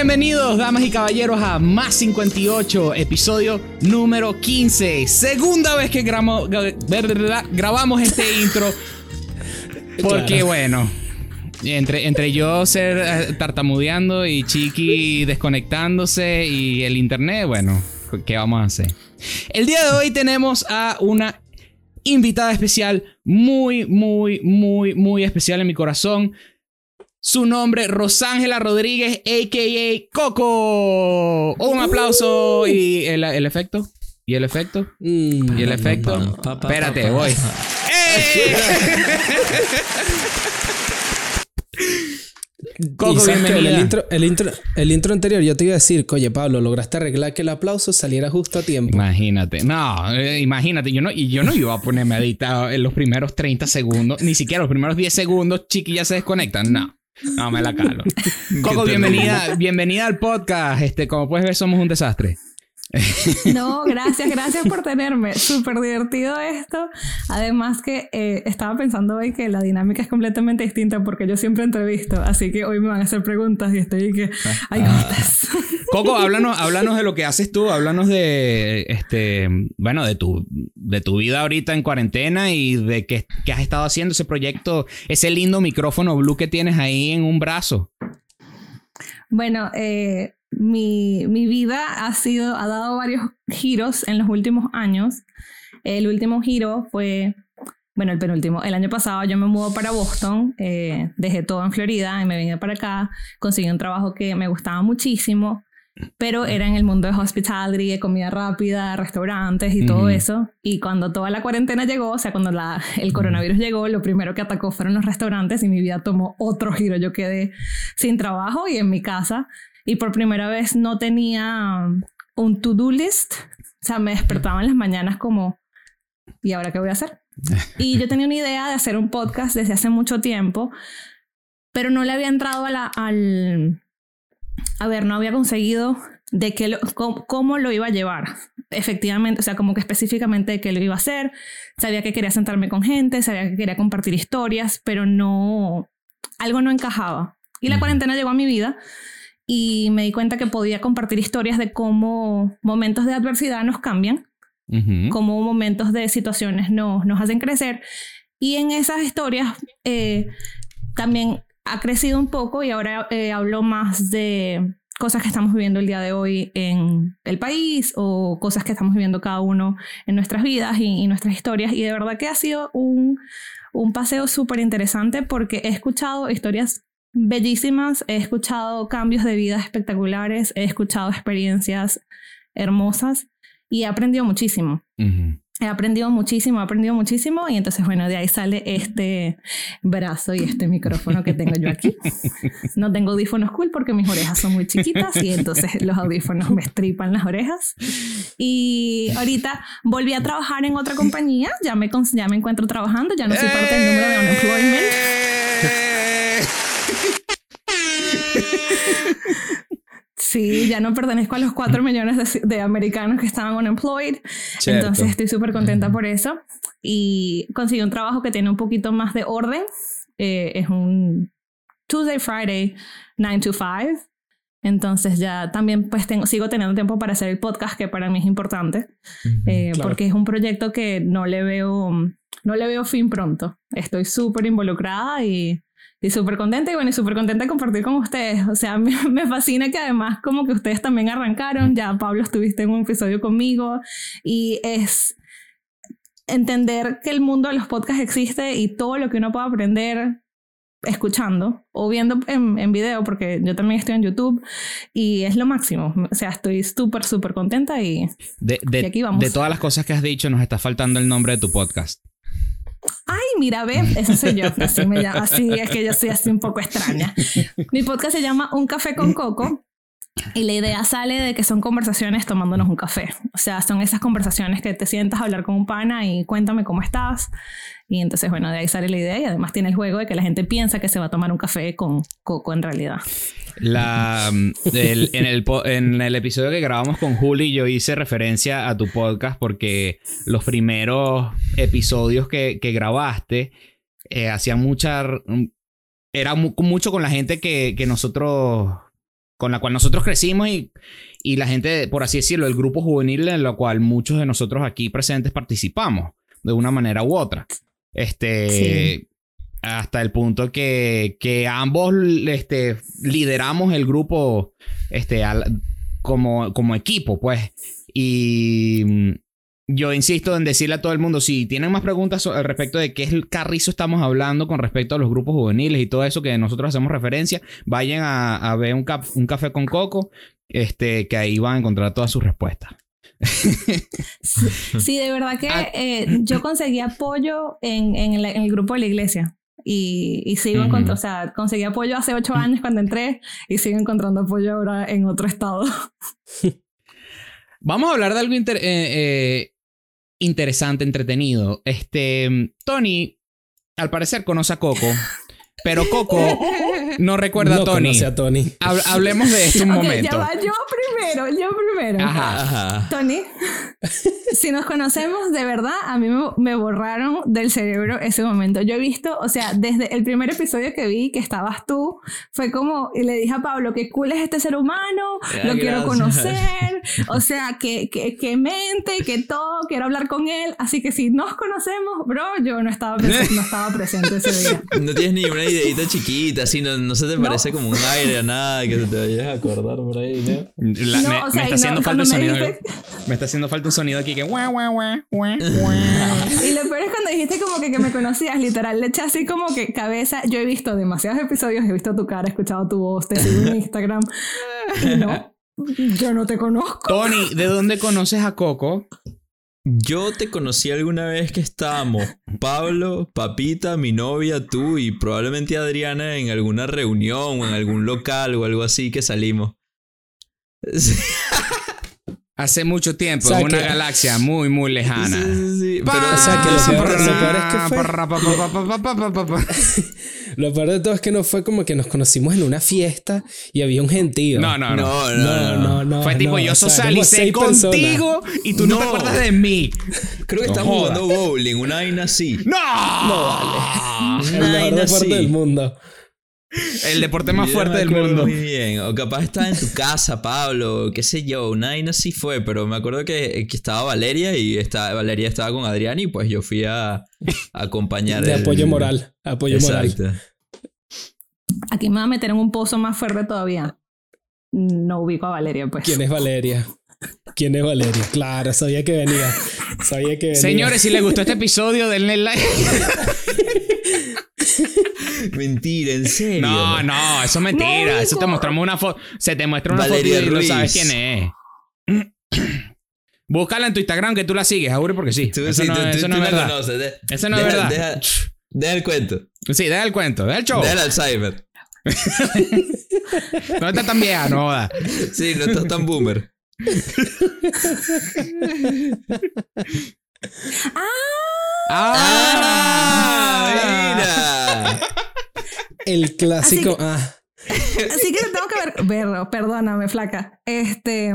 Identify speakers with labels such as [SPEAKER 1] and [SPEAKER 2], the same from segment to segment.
[SPEAKER 1] Bienvenidos, damas y caballeros, a Más 58, episodio número 15. Segunda vez que gramo- grabamos este intro. Porque, bueno, entre, entre yo ser eh, tartamudeando y Chiqui desconectándose y el internet, bueno, ¿qué vamos a hacer? El día de hoy tenemos a una invitada especial, muy, muy, muy, muy especial en mi corazón. Su nombre, Rosángela Rodríguez, a.k.a. Coco. Un aplauso y el, el efecto. ¿Y el efecto?
[SPEAKER 2] Mm,
[SPEAKER 1] ¿Y el efecto? Espérate, voy. ¡Eh! Coco.
[SPEAKER 2] El intro, el, intro, el intro anterior yo te iba a decir, oye Pablo, lograste arreglar que el aplauso saliera justo a tiempo.
[SPEAKER 1] Imagínate. No, eh, imagínate. Yo no, y yo no iba a ponerme a editar en los primeros 30 segundos, ni siquiera los primeros 10 segundos, chiqui, ya se desconectan. No. No, me la calo. Coco, bienvenida, bienvenida al podcast. Este, como puedes ver, somos un desastre.
[SPEAKER 3] No, gracias, gracias por tenerme. Súper divertido esto. Además que eh, estaba pensando hoy que la dinámica es completamente distinta porque yo siempre entrevisto, así que hoy me van a hacer preguntas y estoy que, ay, ¿cómo estás?
[SPEAKER 1] Coco, háblanos, háblanos de lo que haces tú, háblanos de este, bueno, de tu, de tu vida ahorita en cuarentena y de qué, qué has estado haciendo ese proyecto, ese lindo micrófono blue que tienes ahí en un brazo.
[SPEAKER 3] Bueno, eh, mi, mi vida ha sido, ha dado varios giros en los últimos años. El último giro fue, bueno, el penúltimo. El año pasado yo me mudo para Boston, eh, dejé todo en Florida y me vine para acá. Conseguí un trabajo que me gustaba muchísimo, pero era en el mundo de hospitality, de comida rápida, restaurantes y todo eso. Y cuando toda la cuarentena llegó, o sea, cuando la, el coronavirus llegó, lo primero que atacó fueron los restaurantes y mi vida tomó otro giro. Yo quedé sin trabajo y en mi casa. Y por primera vez no tenía un to-do list. O sea, me despertaba en las mañanas como, ¿y ahora qué voy a hacer? Y yo tenía una idea de hacer un podcast desde hace mucho tiempo, pero no le había entrado a la, al... A ver, no había conseguido de qué lo, cómo, cómo lo iba a llevar. Efectivamente, o sea, como que específicamente de qué lo iba a hacer. Sabía que quería sentarme con gente, sabía que quería compartir historias, pero no... Algo no encajaba. Y la cuarentena llegó a mi vida y me di cuenta que podía compartir historias de cómo momentos de adversidad nos cambian, cómo momentos de situaciones nos, nos hacen crecer. Y en esas historias eh, también ha crecido un poco y ahora eh, hablo más de cosas que estamos viviendo el día de hoy en el país o cosas que estamos viviendo cada uno en nuestras vidas y, y nuestras historias. Y de verdad que ha sido un, un paseo súper interesante porque he escuchado historias bellísimas, he escuchado cambios de vida espectaculares, he escuchado experiencias hermosas y he aprendido muchísimo.
[SPEAKER 1] Ujú.
[SPEAKER 3] He aprendido muchísimo, he aprendido muchísimo y entonces, bueno, de ahí sale este brazo y este micrófono que tengo yo aquí. No tengo audífonos cool porque mis orejas son muy chiquitas y entonces los audífonos me estripan las orejas. Y ahorita volví a trabajar en otra compañía, ya me, ya me encuentro trabajando, ya no soy parte del número de unemployment. Sí, ya no pertenezco a los 4 millones de, de americanos que estaban unemployed.
[SPEAKER 2] Cierto.
[SPEAKER 3] Entonces estoy súper contenta por eso. Y conseguí un trabajo que tiene un poquito más de orden. Eh, es un Tuesday, Friday, 9 to 5. Entonces ya también pues tengo, sigo teniendo tiempo para hacer el podcast, que para mí es importante. eh,
[SPEAKER 2] claro.
[SPEAKER 3] Porque es un proyecto que no le veo, no le veo fin pronto. Estoy súper involucrada y, y súper contenta. Y bueno, y súper contenta de compartir con ustedes. O sea, me, me fascina que además como que ustedes también arrancaron. Ya Pablo estuviste en un episodio conmigo. Y es entender que el mundo de los podcasts existe y todo lo que uno puede aprender escuchando o viendo en, en video, porque yo también estoy en YouTube y es lo máximo. O sea, estoy súper, súper contenta y
[SPEAKER 1] De, de-
[SPEAKER 3] Y aquí vamos.
[SPEAKER 1] de todas las cosas que has dicho, nos está faltando el nombre de tu podcast.
[SPEAKER 3] Ay, mira, ve, esa soy yo. Así, me llamo, así es que yo soy así un poco extraña. Mi podcast se llama Un Café con Coco. Y la idea sale de que son conversaciones tomándonos un café. O sea, son esas conversaciones que te sientas a hablar con un pana y cuéntame cómo estás. Y entonces, bueno, de ahí sale la idea y además tiene el juego de que la gente piensa que se va a tomar un café con coco en realidad.
[SPEAKER 1] Mm, el- en, el, el episodio que grabamos con Juli, yo hice referencia a tu podcast porque los primeros episodios que, grabaste eh, hacían mucha. Era mu- mucho con la gente que, nosotros con la cual nosotros crecimos y, y la gente, por así decirlo, el grupo juvenil en lo cual muchos de nosotros aquí presentes participamos de una manera u otra. Este,
[SPEAKER 3] Sí.
[SPEAKER 1] Hasta el punto que, que ambos este, lideramos el grupo este, al- como, como equipo, pues. Y mm, yo insisto en decirle a todo el mundo, si tienen más preguntas al respecto de qué es el carrizo estamos hablando con respecto a los grupos juveniles y todo eso que nosotros hacemos referencia, vayan a, a ver un, cap- un café con coco, este, que ahí van a encontrar todas sus respuestas.
[SPEAKER 3] Sí, de verdad que
[SPEAKER 1] Ah.
[SPEAKER 3] eh, yo conseguí apoyo en, en en el grupo de la iglesia. Y, y sigo
[SPEAKER 1] Ujú.
[SPEAKER 3] encontrando, o sea, conseguí apoyo hace ocho años cuando entré y sigo encontrando apoyo ahora en otro estado.
[SPEAKER 1] Vamos a hablar de algo inter- eh, eh, interesante, entretenido. Este, Tony, al parecer conoce a Coco, pero Coco no recuerda
[SPEAKER 2] no
[SPEAKER 1] a Tony.
[SPEAKER 2] a Tony.
[SPEAKER 1] Hab- hablemos de esto un
[SPEAKER 3] Ok,
[SPEAKER 1] momento.
[SPEAKER 3] ya va, yo primero, yo primero.
[SPEAKER 1] Ajá.
[SPEAKER 4] Ajá.
[SPEAKER 3] Tony, si nos conocemos de verdad, a mí me, me borraron del cerebro ese momento. Yo he visto, o sea, desde el primer episodio que vi que estabas tú, fue como, y le dije a Pablo, qué cool es este ser humano,
[SPEAKER 4] Ah,
[SPEAKER 3] lo quiero
[SPEAKER 4] gracias.
[SPEAKER 3] conocer, o sea, que, que, que mente, que todo, quiero hablar con él. Así que si nos conocemos, bro, yo no estaba, no estaba presente ese día.
[SPEAKER 4] No tienes ni una ideita chiquita, así, no, no se te
[SPEAKER 3] No.
[SPEAKER 4] parece como un aire a nada que se te vayas a acordar por ahí, ¿no?
[SPEAKER 1] La-
[SPEAKER 3] No,
[SPEAKER 1] me,
[SPEAKER 3] o
[SPEAKER 1] está haciendo falta un sonido.
[SPEAKER 3] dijiste-
[SPEAKER 1] Me está haciendo falta un sonido aquí que. guau, guau, guau.
[SPEAKER 3] Y lo peor es cuando dijiste como que, que me conocías, literal, le eché así como que cabeza. Yo he visto demasiados episodios, he visto tu cara, he escuchado tu voz, te sigo en Instagram. Y no, yo no te conozco.
[SPEAKER 1] Tony, ¿de dónde conoces a Coco?
[SPEAKER 4] Yo te conocí alguna vez que estábamos Pablo, Papita, mi novia, tú y probablemente Adriana en alguna reunión o en algún local o algo así que salimos.
[SPEAKER 1] Hace mucho tiempo,
[SPEAKER 2] O sea
[SPEAKER 1] en una
[SPEAKER 2] que-
[SPEAKER 1] galaxia muy, muy lejana.
[SPEAKER 4] sí, sí, sí, Pero,
[SPEAKER 2] o sea, que lo peor- lo peor es que fue- Lo peor de todo es que no fue como que nos conocimos en una fiesta y había un gentío.
[SPEAKER 1] No, no, no.
[SPEAKER 4] no, no,
[SPEAKER 2] no, no. no
[SPEAKER 1] Fue tipo,
[SPEAKER 2] no,
[SPEAKER 1] yo
[SPEAKER 2] o sea,
[SPEAKER 1] socialicé contigo y tú no, te
[SPEAKER 4] No.
[SPEAKER 1] acuerdas de mí.
[SPEAKER 4] Creo que
[SPEAKER 1] No
[SPEAKER 4] estamos jugando bowling, una vaina así.
[SPEAKER 1] ¡No!
[SPEAKER 2] El
[SPEAKER 4] Una
[SPEAKER 2] mejor
[SPEAKER 4] vaina
[SPEAKER 2] deporte
[SPEAKER 4] así.
[SPEAKER 2] del mundo.
[SPEAKER 1] El deporte más
[SPEAKER 4] Yo
[SPEAKER 1] fuerte del mundo.
[SPEAKER 4] Muy bien. O capaz estaba en tu casa, Pablo, qué sé yo. Una vaina así fue, pero me acuerdo que, que estaba Valeria y estaba, Valeria estaba con Adrián y pues yo fui a, a acompañar.
[SPEAKER 2] De
[SPEAKER 4] el-
[SPEAKER 2] apoyo moral. Apoyo moral.
[SPEAKER 4] Exacto.
[SPEAKER 3] Aquí me va a meter en un pozo más fuerte todavía. No ubico a Valeria, pues.
[SPEAKER 2] ¿Quién es Valeria? ¿Quién es Valeria? Claro, sabía que venía. Sabía que venía.
[SPEAKER 1] Señores, si les gustó este episodio, denle like.
[SPEAKER 4] Mentira, en serio.
[SPEAKER 1] No, no, eso es mentira.
[SPEAKER 3] No,
[SPEAKER 1] eso te mostramos una foto. Se te muestra una
[SPEAKER 4] Valeria
[SPEAKER 1] foto y no sabes quién es. Búscala en tu Instagram que tú la sigues, Aure, porque sí.
[SPEAKER 4] Tú,
[SPEAKER 1] eso
[SPEAKER 4] sí,
[SPEAKER 1] no,
[SPEAKER 4] tú-
[SPEAKER 1] eso
[SPEAKER 4] tú-
[SPEAKER 1] no
[SPEAKER 4] tú
[SPEAKER 1] es verdad.
[SPEAKER 4] conoces, de-
[SPEAKER 1] Eso no es verdad.
[SPEAKER 4] Deja, deja el cuento.
[SPEAKER 1] Sí, deja el cuento, deja el show.
[SPEAKER 4] Deja el Alzheimer.
[SPEAKER 1] No estás tan vieja, no jodas.
[SPEAKER 4] Sí, no estás tan boomer.
[SPEAKER 1] ¡Ah!
[SPEAKER 4] ¡Ah! Mira.
[SPEAKER 2] El clásico. Ah,
[SPEAKER 3] Así que tengo que ver. Verlo, perdóname, flaca. Este.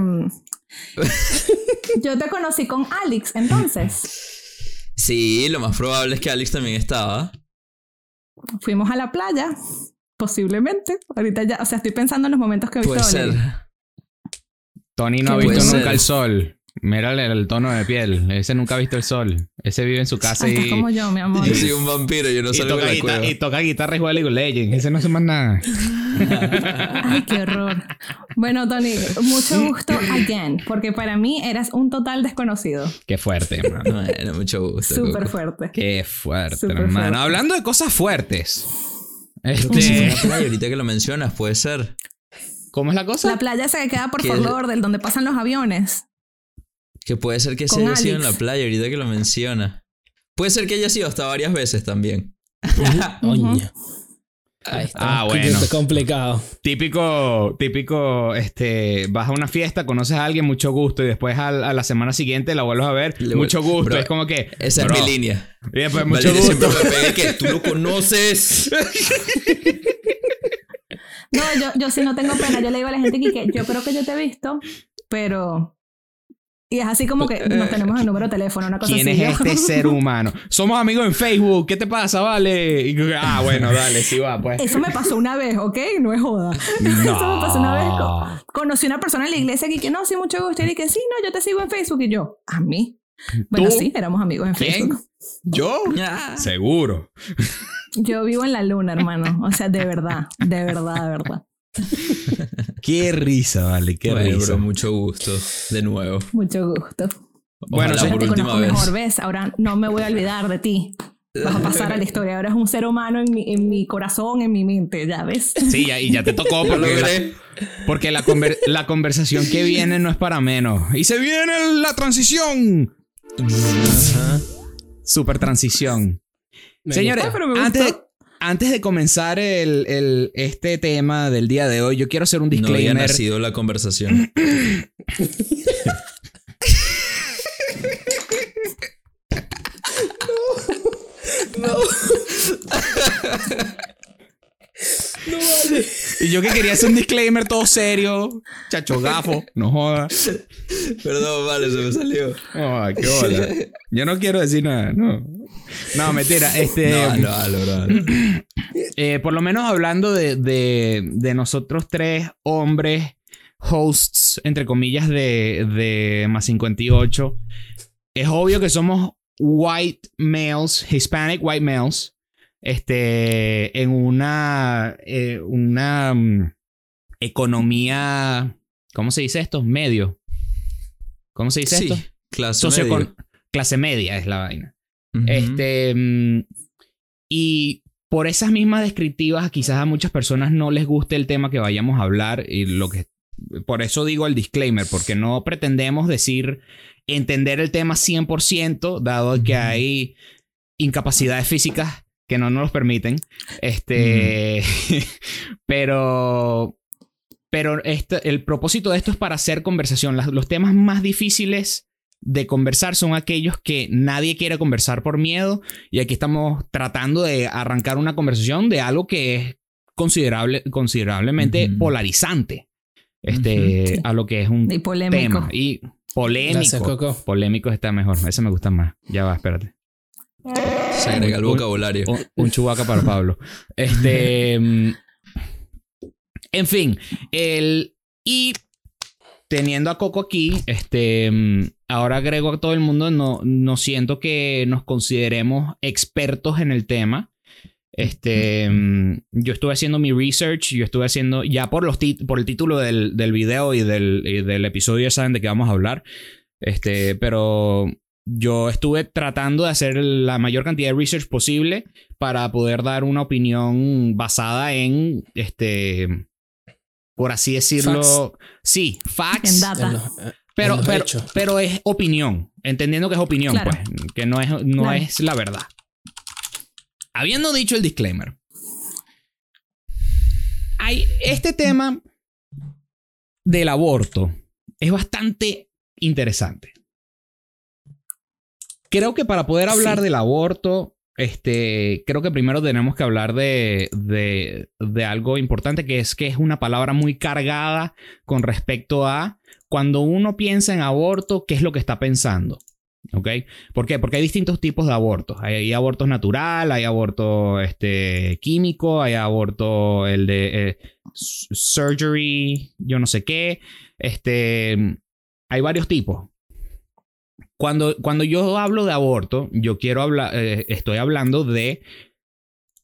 [SPEAKER 3] Yo te conocí con Alex, entonces.
[SPEAKER 4] Sí, lo más probable es que Alex también estaba.
[SPEAKER 3] Fuimos a la playa, posiblemente. Ahorita ya, o sea, estoy pensando en los momentos que he visto
[SPEAKER 4] Puede ser.
[SPEAKER 1] Tony no ha visto nunca el sol. Mírale el tono de piel. Ese nunca ha visto el sol. Ese vive en su casa
[SPEAKER 3] Ah,
[SPEAKER 1] y,
[SPEAKER 3] como yo, mi amor.
[SPEAKER 4] Yo soy un vampiro, yo no
[SPEAKER 1] y
[SPEAKER 4] salgo
[SPEAKER 1] toca,
[SPEAKER 4] de la
[SPEAKER 1] guitarra,
[SPEAKER 4] cueva.
[SPEAKER 1] y toca guitarra y juega League of Legends. Ese no hace más nada.
[SPEAKER 3] Ay, qué horror. Bueno, Tony, mucho gusto again, porque para mí eras un total desconocido.
[SPEAKER 1] Qué fuerte, hermano.
[SPEAKER 4] Bueno, mucho gusto.
[SPEAKER 3] Súper fuerte.
[SPEAKER 1] Qué fuerte, hermano.
[SPEAKER 3] fuerte.
[SPEAKER 1] Hablando de cosas fuertes. Este,
[SPEAKER 4] playa, ahorita que lo mencionas, puede ser.
[SPEAKER 1] ¿Cómo es la cosa?
[SPEAKER 3] La playa esa que queda por Fort Lauderdale, donde pasan los aviones.
[SPEAKER 4] Que puede ser que se haya sido en la playa, ahorita que lo menciona. Puede ser que haya sido hasta varias veces también.
[SPEAKER 2] oña. Ahí está.
[SPEAKER 1] Ah, bueno.
[SPEAKER 2] poquito complicado.
[SPEAKER 1] Típico, típico, este, vas a una fiesta, conoces a alguien, mucho gusto, y después al- a, la semana siguiente la vuelves a ver,
[SPEAKER 4] Le-
[SPEAKER 1] mucho gusto.
[SPEAKER 4] Bro,
[SPEAKER 1] es como que.
[SPEAKER 4] Esa
[SPEAKER 1] bro,
[SPEAKER 4] es mi línea.
[SPEAKER 1] y después, mucho
[SPEAKER 4] Valeria
[SPEAKER 1] gusto.
[SPEAKER 4] siempre me pega que tú lo conoces.
[SPEAKER 3] No, yo, yo sí no tengo pena. Yo le digo a la gente que, que yo creo que yo te he visto, pero. Y es así como que nos tenemos el número de teléfono, una cosa
[SPEAKER 1] ¿Quién
[SPEAKER 3] así.
[SPEAKER 1] es
[SPEAKER 3] Yo-
[SPEAKER 1] este ser humano? Somos amigos en Facebook. ¿Qué te pasa? Vale. Y ah, bueno, dale, sí va, pues.
[SPEAKER 3] Eso me pasó una vez, ¿ok? No es joda. Eso me pasó una vez. Co- Conocí una persona en la iglesia que, que no, sí, mucho gusto. Y que sí, no, yo te sigo en Facebook. Y yo, ¿a mí? Bueno,
[SPEAKER 1] ¿Tú?
[SPEAKER 3] sí, éramos amigos en
[SPEAKER 1] ¿Quién?
[SPEAKER 3] Facebook.
[SPEAKER 1] ¿Yo?
[SPEAKER 4] Ah.
[SPEAKER 1] Seguro.
[SPEAKER 3] Yo vivo en la luna, hermano. O sea, de verdad, de verdad, de verdad.
[SPEAKER 1] Qué risa, vale, qué
[SPEAKER 4] Bueno,
[SPEAKER 1] risa.
[SPEAKER 4] bro, mucho gusto. De nuevo.
[SPEAKER 3] Mucho gusto.
[SPEAKER 1] Bueno,
[SPEAKER 4] Ojalá.
[SPEAKER 3] Ahora
[SPEAKER 4] por
[SPEAKER 3] te
[SPEAKER 4] última
[SPEAKER 3] conozco
[SPEAKER 4] vez.
[SPEAKER 3] mejor, ¿ves? Ahora no me voy a olvidar de ti. Vas a pasar a la historia. Ahora es un ser humano en mi, en mi corazón, en mi mente, ¿ya ves?
[SPEAKER 1] Sí, ya- y ya te tocó
[SPEAKER 4] Lo
[SPEAKER 1] porque, la, porque la, conver- la conversación que viene no es para menos. Y se viene la transición. Super transición.
[SPEAKER 2] Me
[SPEAKER 1] Señores,
[SPEAKER 3] pero me
[SPEAKER 1] antes, de,
[SPEAKER 3] gustó.
[SPEAKER 1] Antes de comenzar el, el- este tema del día de hoy, yo quiero hacer un
[SPEAKER 4] No había
[SPEAKER 1] disclaimer.
[SPEAKER 4] nacido la conversación.
[SPEAKER 1] y yo que quería hacer un disclaimer todo serio. Chacho gafo, no jodas.
[SPEAKER 4] Perdón, vale, se me salió.
[SPEAKER 1] Ay, qué bola. Yo no quiero decir nada, no. No, mentira. Este,
[SPEAKER 4] No, no,
[SPEAKER 1] eh, por lo menos hablando de, de, de nosotros tres hombres, hosts, entre comillas, de, de más 58, es obvio que somos white males, Hispanic white males, este, en una, eh, una mm, economía, ¿cómo se dice esto? Medio. ¿Cómo se dice
[SPEAKER 4] Sí,
[SPEAKER 1] esto?
[SPEAKER 4] clase media.
[SPEAKER 1] clase media es la vaina. Este. mm, Y por esas mismas descriptivas, quizás a muchas personas no les guste el tema que vayamos a hablar. Y lo que. Por eso digo el disclaimer, porque no pretendemos decir entender el tema 100%, dado que hay incapacidades físicas que no nos los permiten. Este. pero. Pero este- el propósito de esto es para hacer conversación. Las- los temas más difíciles de conversar son aquellos que nadie quiere conversar por miedo. Y aquí estamos tratando de arrancar una conversación de algo que es considerable, considerablemente
[SPEAKER 4] Ujú.
[SPEAKER 1] polarizante. Este,
[SPEAKER 4] Ujú.
[SPEAKER 1] a lo que es un
[SPEAKER 3] Y polémico.
[SPEAKER 1] tema. Y polémico.
[SPEAKER 2] Gracias, Coco.
[SPEAKER 1] Polémico está mejor. Ese me gusta más. Ya va, espérate.
[SPEAKER 4] Se agrega el vocabulario.
[SPEAKER 1] Un, un chubaca para Pablo. Este. mm, en fin. El. Y teniendo a Coco aquí, este. mm, Ahora agrego a todo el mundo. No, no siento que nos consideremos expertos en el tema. Este. mm, Yo estuve haciendo mi research. Yo estuve haciendo. Ya por, los por el título del, del video y del, y del episodio, ya saben de qué vamos a hablar. Este. Pero. Yo estuve tratando de hacer la mayor cantidad de research posible para poder dar una opinión basada en, este, por así decirlo, sí, facts,
[SPEAKER 3] En data.
[SPEAKER 2] En los- eh,
[SPEAKER 1] pero,
[SPEAKER 2] en
[SPEAKER 1] pero, pero es opinión, entendiendo que es opinión,
[SPEAKER 3] Claro.
[SPEAKER 1] pues, que no es, no
[SPEAKER 3] Claro.
[SPEAKER 1] es la verdad. Habiendo dicho el disclaimer, hay este tema del aborto es bastante interesante. Creo que para poder hablar
[SPEAKER 3] Sí.
[SPEAKER 1] del aborto, este, creo que primero tenemos que hablar de, de, de algo importante, que es que es una palabra muy cargada con respecto a cuando uno piensa en aborto, ¿qué es lo que está pensando? ¿Ok? ¿Por qué? Porque hay distintos tipos de abortos. Hay, hay aborto natural, hay aborto este, químico, hay aborto el de eh, surgery, yo no sé qué. Este, hay varios tipos. Cuando, cuando yo hablo de aborto, yo quiero hablar, eh, estoy hablando de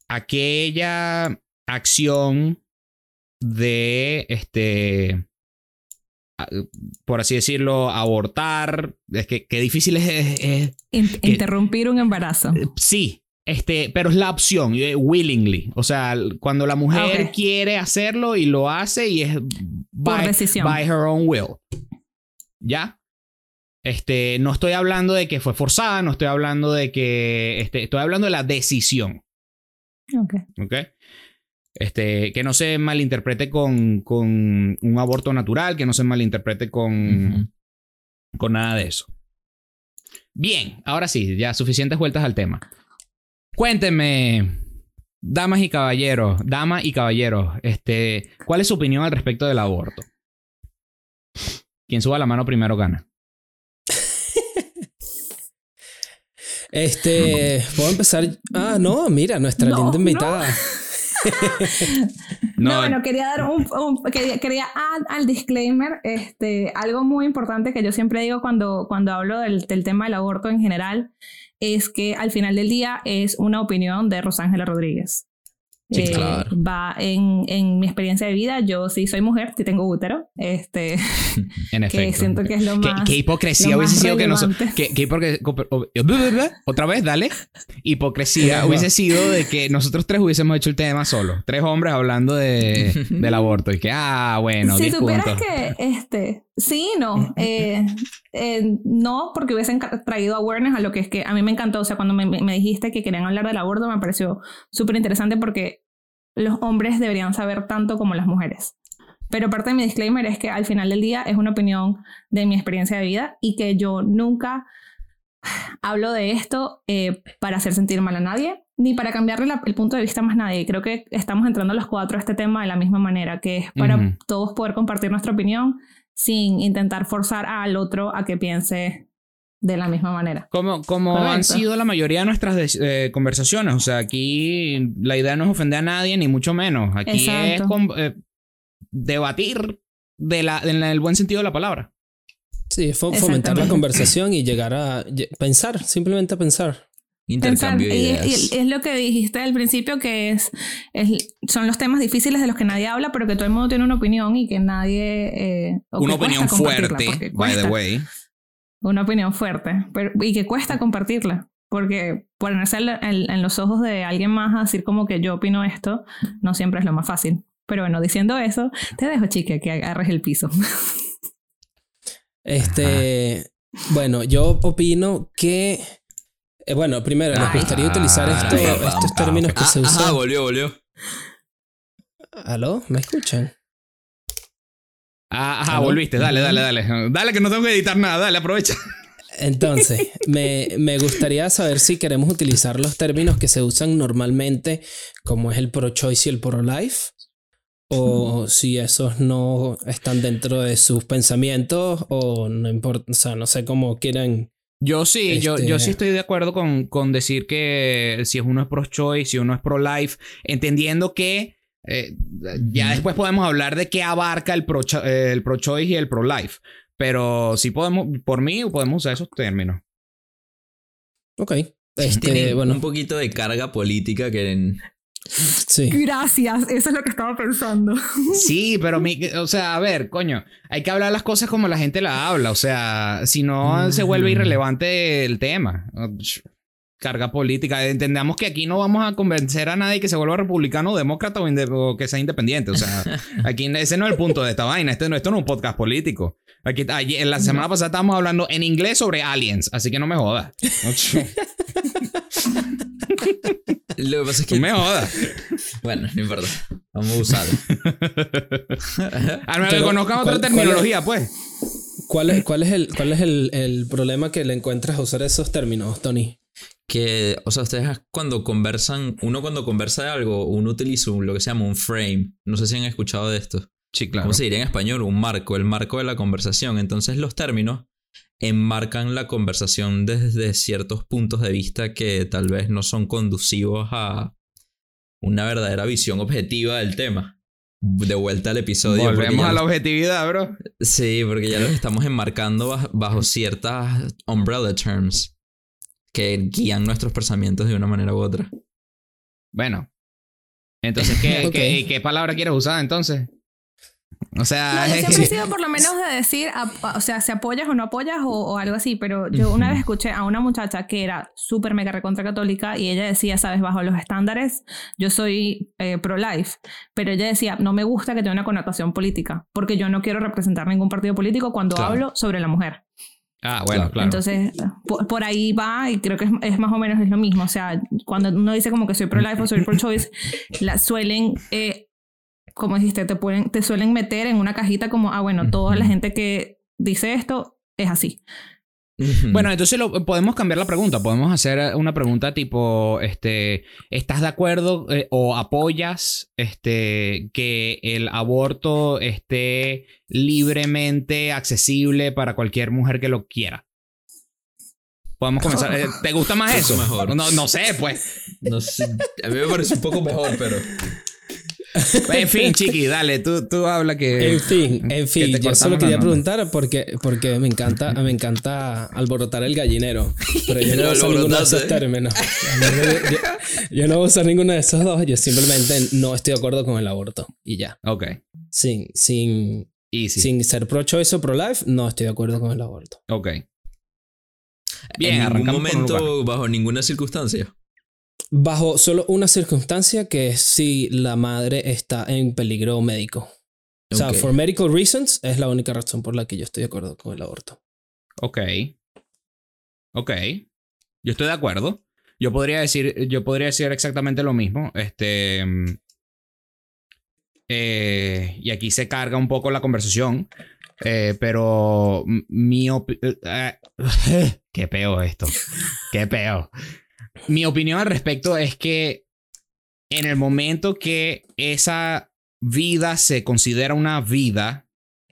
[SPEAKER 1] aquella acción de, este, por así decirlo, abortar. Es que, qué difícil es, es- es-
[SPEAKER 3] In-
[SPEAKER 1] que-
[SPEAKER 3] interrumpir un embarazo.
[SPEAKER 1] eh, sí, este, pero es la opción, eh, willingly. O sea, cuando la mujer quiere hacerlo y lo hace y es
[SPEAKER 3] Por decisión.
[SPEAKER 1] by her own will. ¿Ya? Este, no estoy hablando de que fue forzada, no estoy hablando de que, este, estoy hablando de la decisión.
[SPEAKER 3] Ok.
[SPEAKER 1] ¿Ok? Este, que no se malinterprete con, con un aborto natural, que no se malinterprete con, con nada de eso. Bien, ahora sí, ya suficientes vueltas al tema. Cuéntenme, damas y caballeros, damas y caballeros, este, ¿cuál es su opinión al respecto del aborto? Quien suba la mano primero gana.
[SPEAKER 2] Este, puedo empezar. Ah, no, mira, nuestra
[SPEAKER 3] No,
[SPEAKER 2] linda invitada.
[SPEAKER 3] No,
[SPEAKER 1] No,
[SPEAKER 3] bueno, quería dar un, un- quería, quería add al disclaimer, este, algo muy importante que yo siempre digo cuando, cuando hablo del, del tema del aborto en general, es que al final del día es una opinión de Rosángela Rodríguez.
[SPEAKER 4] Sí,
[SPEAKER 3] Eh,
[SPEAKER 4] claro.
[SPEAKER 3] Va en, en mi experiencia de vida, yo sí soy mujer, sí tengo útero, este,
[SPEAKER 1] en
[SPEAKER 3] que
[SPEAKER 1] efecto.
[SPEAKER 3] siento que es lo
[SPEAKER 1] ¿Qué,
[SPEAKER 3] más...
[SPEAKER 1] qué hipocresía
[SPEAKER 3] lo
[SPEAKER 1] hubiese sido que nosotros. Que, que hipocresía. Otra vez, dale. Hipocresía hubiese sido de que nosotros tres hubiésemos hecho el tema solo. Tres hombres hablando de, del aborto. Y que, ah, bueno,
[SPEAKER 3] si
[SPEAKER 1] 10
[SPEAKER 3] supieras
[SPEAKER 1] puntos.
[SPEAKER 3] que, este, sí, no, eh, eh, no, porque hubiesen traído awareness a lo que es que a mí me encantó, o sea, cuando me, me- dijiste que querían hablar del aborto, me pareció súper interesante porque los hombres deberían saber tanto como las mujeres. Pero parte de mi disclaimer es que al final del día es una opinión de mi experiencia de vida y que yo nunca hablo de esto eh, para hacer sentir mal a nadie, ni para cambiarle la- el punto de vista a más nadie. Creo que estamos entrando los cuatro a este tema de la misma manera, que es para
[SPEAKER 1] Ujú.
[SPEAKER 3] todos poder compartir nuestra opinión sin intentar forzar al otro a que piense de la misma manera.
[SPEAKER 1] Como, como
[SPEAKER 3] Correcto.
[SPEAKER 1] han sido la mayoría de nuestras eh, conversaciones. O sea, aquí la idea no es ofender a nadie, ni mucho menos. Aquí es
[SPEAKER 3] Exacto.
[SPEAKER 1] con- eh, debatir de la, en el buen sentido de la palabra.
[SPEAKER 2] Sí, fo- fomentar la conversación y llegar a pensar, simplemente a pensar.
[SPEAKER 4] Intercambio de
[SPEAKER 3] y-
[SPEAKER 4] ideas.
[SPEAKER 3] y es lo que dijiste al principio, que es, es- son los temas difíciles de los que nadie habla, pero que todo el mundo tiene una opinión y que nadie... eh,
[SPEAKER 1] Una
[SPEAKER 3] que
[SPEAKER 1] opinión fuerte, by the way.
[SPEAKER 3] Una opinión fuerte, pero, y que cuesta compartirla, porque ponerse en, en- en los ojos de alguien más a decir como que yo opino esto, no siempre es lo más fácil. Pero bueno, diciendo eso, te dejo, chique, que agarres el piso.
[SPEAKER 2] Este, bueno, yo opino que, eh, bueno, primero
[SPEAKER 3] Ay.
[SPEAKER 2] gustaría utilizar esto-
[SPEAKER 1] Ay,
[SPEAKER 2] estos términos que
[SPEAKER 4] Ah,
[SPEAKER 2] se usan.
[SPEAKER 4] volvió, volvió.
[SPEAKER 2] ¿Aló? ¿Me escuchan?
[SPEAKER 1] Ah, Ajá,
[SPEAKER 2] ¿Aló?
[SPEAKER 1] volviste. Dale, dale, dale. Dale, que no tengo que editar nada. Dale, aprovecha.
[SPEAKER 2] Entonces, me, me gustaría saber si queremos utilizar los términos que se usan normalmente, como es el pro-choice y el pro-life, o si esos no están dentro de sus pensamientos, o no importa, o sea, no sé cómo quieran.
[SPEAKER 1] Yo sí, yo,
[SPEAKER 2] Este-
[SPEAKER 1] yo sí estoy de acuerdo con, con decir que si uno es pro-choice, si uno es pro-life, entendiendo que eh, ya después podemos hablar de qué abarca el pro- eh, el pro-choice y el pro-life. Pero sí podemos, por mí, podemos usar esos términos.
[SPEAKER 2] Ok. Este, bueno,
[SPEAKER 4] un poquito de carga política que en-
[SPEAKER 2] sí.
[SPEAKER 3] Gracias, eso es lo que estaba pensando.
[SPEAKER 1] Sí, pero mi, o sea, a ver, coño, hay que hablar las cosas como la gente la habla, o sea, si no se vuelve
[SPEAKER 2] Mm.
[SPEAKER 1] irrelevante el tema. Carga política, entendamos que aquí no vamos a convencer a nadie que se vuelva republicano, demócrata o, o que sea independiente, o sea, aquí ese no es el punto de esta vaina, este no, esto no es un podcast político. Aquí, ayer- la semana pasada estábamos hablando en inglés sobre aliens, así que no me jodas.
[SPEAKER 4] Lo que pasa es
[SPEAKER 1] No
[SPEAKER 4] que...
[SPEAKER 1] me jodas.
[SPEAKER 4] Bueno, no importa. Vamos a usarlo.
[SPEAKER 1] A menos que conozcan otra
[SPEAKER 2] ¿cuál- cuál
[SPEAKER 1] terminología, pues.
[SPEAKER 2] ¿Cuál es, cuál es, el, cuál es el, el problema que le encuentras a usar esos términos, Tony?
[SPEAKER 4] Que, o sea, ustedes cuando conversan, uno cuando conversa de algo, uno utiliza un- lo que se llama un frame. No sé si han escuchado de esto.
[SPEAKER 1] Sí, claro.
[SPEAKER 4] ¿Cómo se diría en español? Un marco, el marco de la conversación. Entonces los términos enmarcan la conversación desde ciertos puntos de vista que tal vez no son conducivos a una verdadera visión objetiva del tema. De vuelta al episodio.
[SPEAKER 1] Volvemos a la objetividad, bro.
[SPEAKER 4] Sí, porque ya los estamos enmarcando bajo, bajo ciertas umbrella terms que guían nuestros pensamientos de una manera u otra.
[SPEAKER 1] Bueno. Entonces, ¿qué,
[SPEAKER 2] Ok.
[SPEAKER 1] qué, qué palabra quieres usar entonces? O sea,
[SPEAKER 3] No, yo siempre he sido por lo menos de decir, a- a- o sea, si apoyas o no apoyas o, o algo así, pero yo una vez escuché a una muchacha que era súper mega recontra católica y ella decía, sabes, bajo los estándares, yo soy eh, pro-life, pero ella decía, no me gusta que tenga una connotación política, porque yo no quiero representar ningún partido político cuando
[SPEAKER 4] Claro.
[SPEAKER 3] hablo sobre la mujer.
[SPEAKER 1] Ah, bueno,
[SPEAKER 4] Claro.
[SPEAKER 1] claro.
[SPEAKER 3] Entonces, por, por ahí va y creo que es, es más o menos es lo mismo. O sea, cuando uno dice como que soy pro-life o soy pro-choice, la suelen, eh, como dijiste, te, pueden, te suelen meter en una cajita como, ah, bueno, toda la gente que dice esto es así.
[SPEAKER 1] Bueno, entonces lo, podemos cambiar la pregunta. Podemos hacer una pregunta tipo, este, ¿estás de acuerdo eh, o apoyas este, que el aborto esté libremente accesible para cualquier mujer que lo quiera? Podemos comenzar. Eh, ¿Te gusta más eso?
[SPEAKER 4] Mejor.
[SPEAKER 1] No, no sé, pues.
[SPEAKER 4] No sé, a mí me parece un poco mejor, pero...
[SPEAKER 1] En fin, Chiqui, dale, tú, tú habla que.
[SPEAKER 2] En fin, en fin, yo solo quería preguntar porque, porque me encanta, me encanta alborotar el gallinero. Pero yo no
[SPEAKER 4] Lo
[SPEAKER 2] voy a usar ninguno de esos términos. Yo, yo- no voy a usar ninguno de esos dos. Yo simplemente no estoy de acuerdo con el aborto. Y ya.
[SPEAKER 1] Ok.
[SPEAKER 2] Sin, sin,
[SPEAKER 1] Easy.
[SPEAKER 2] sin ser pro choice o pro life, no estoy de acuerdo con el aborto.
[SPEAKER 1] Ok. Bien,
[SPEAKER 4] en ningún momento, bajo ninguna circunstancia.
[SPEAKER 2] Bajo solo una circunstancia que es si la madre está en peligro médico. O sea, for medical reasons es la única razón por la que yo estoy de acuerdo con el aborto.
[SPEAKER 1] Ok. Ok. Yo estoy de acuerdo. Yo podría decir, yo podría decir exactamente lo mismo. Este. mm, eh, y aquí se carga un poco la conversación. eh, pero mi opinión. qué peo esto. Qué peo. Mi opinión al respecto es que en el momento que esa vida se considera una vida,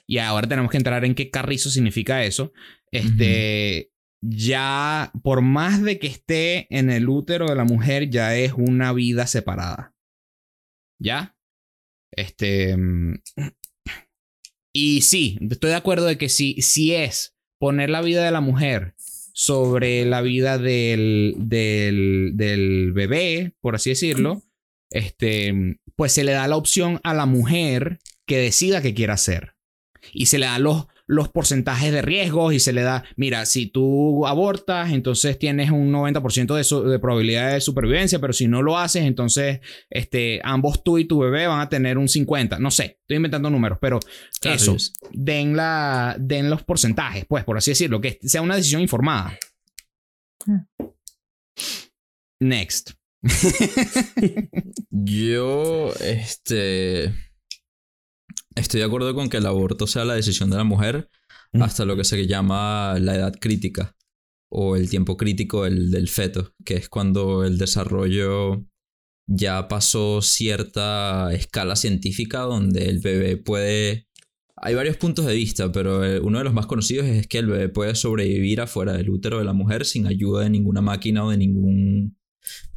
[SPEAKER 1] y ahora tenemos que entrar en qué carrizo significa eso, este, ya por más de que esté en el útero de la mujer, ya es una vida separada. ¿Ya? Este... Y sí, estoy de acuerdo de que si, si es poner la vida de la mujer sobre la vida del, del, del bebé, por así decirlo, este, pues se le da la opción a la mujer que decida qué quiere hacer. Y se le da los, los porcentajes de riesgos y se le da, mira, si tú abortas, entonces tienes un 90% de, de probabilidad de supervivencia, pero si no lo haces, entonces este, ambos tú y tu bebé van a tener un 50%. No sé, estoy inventando números, pero
[SPEAKER 4] Claro,
[SPEAKER 1] eso, den, la, den los porcentajes, pues, por así decirlo, que sea una decisión informada. Next.
[SPEAKER 4] Yo, este. Estoy de acuerdo con que el aborto sea la decisión de la mujer
[SPEAKER 1] Mm.
[SPEAKER 4] hasta lo que se llama la edad crítica o el tiempo crítico del, del feto, que es cuando el desarrollo ya pasó cierta escala científica donde el bebé puede... Hay varios puntos de vista, pero eh, uno de los más conocidos es que el bebé puede sobrevivir afuera del útero de la mujer sin ayuda de ninguna máquina o de ningún...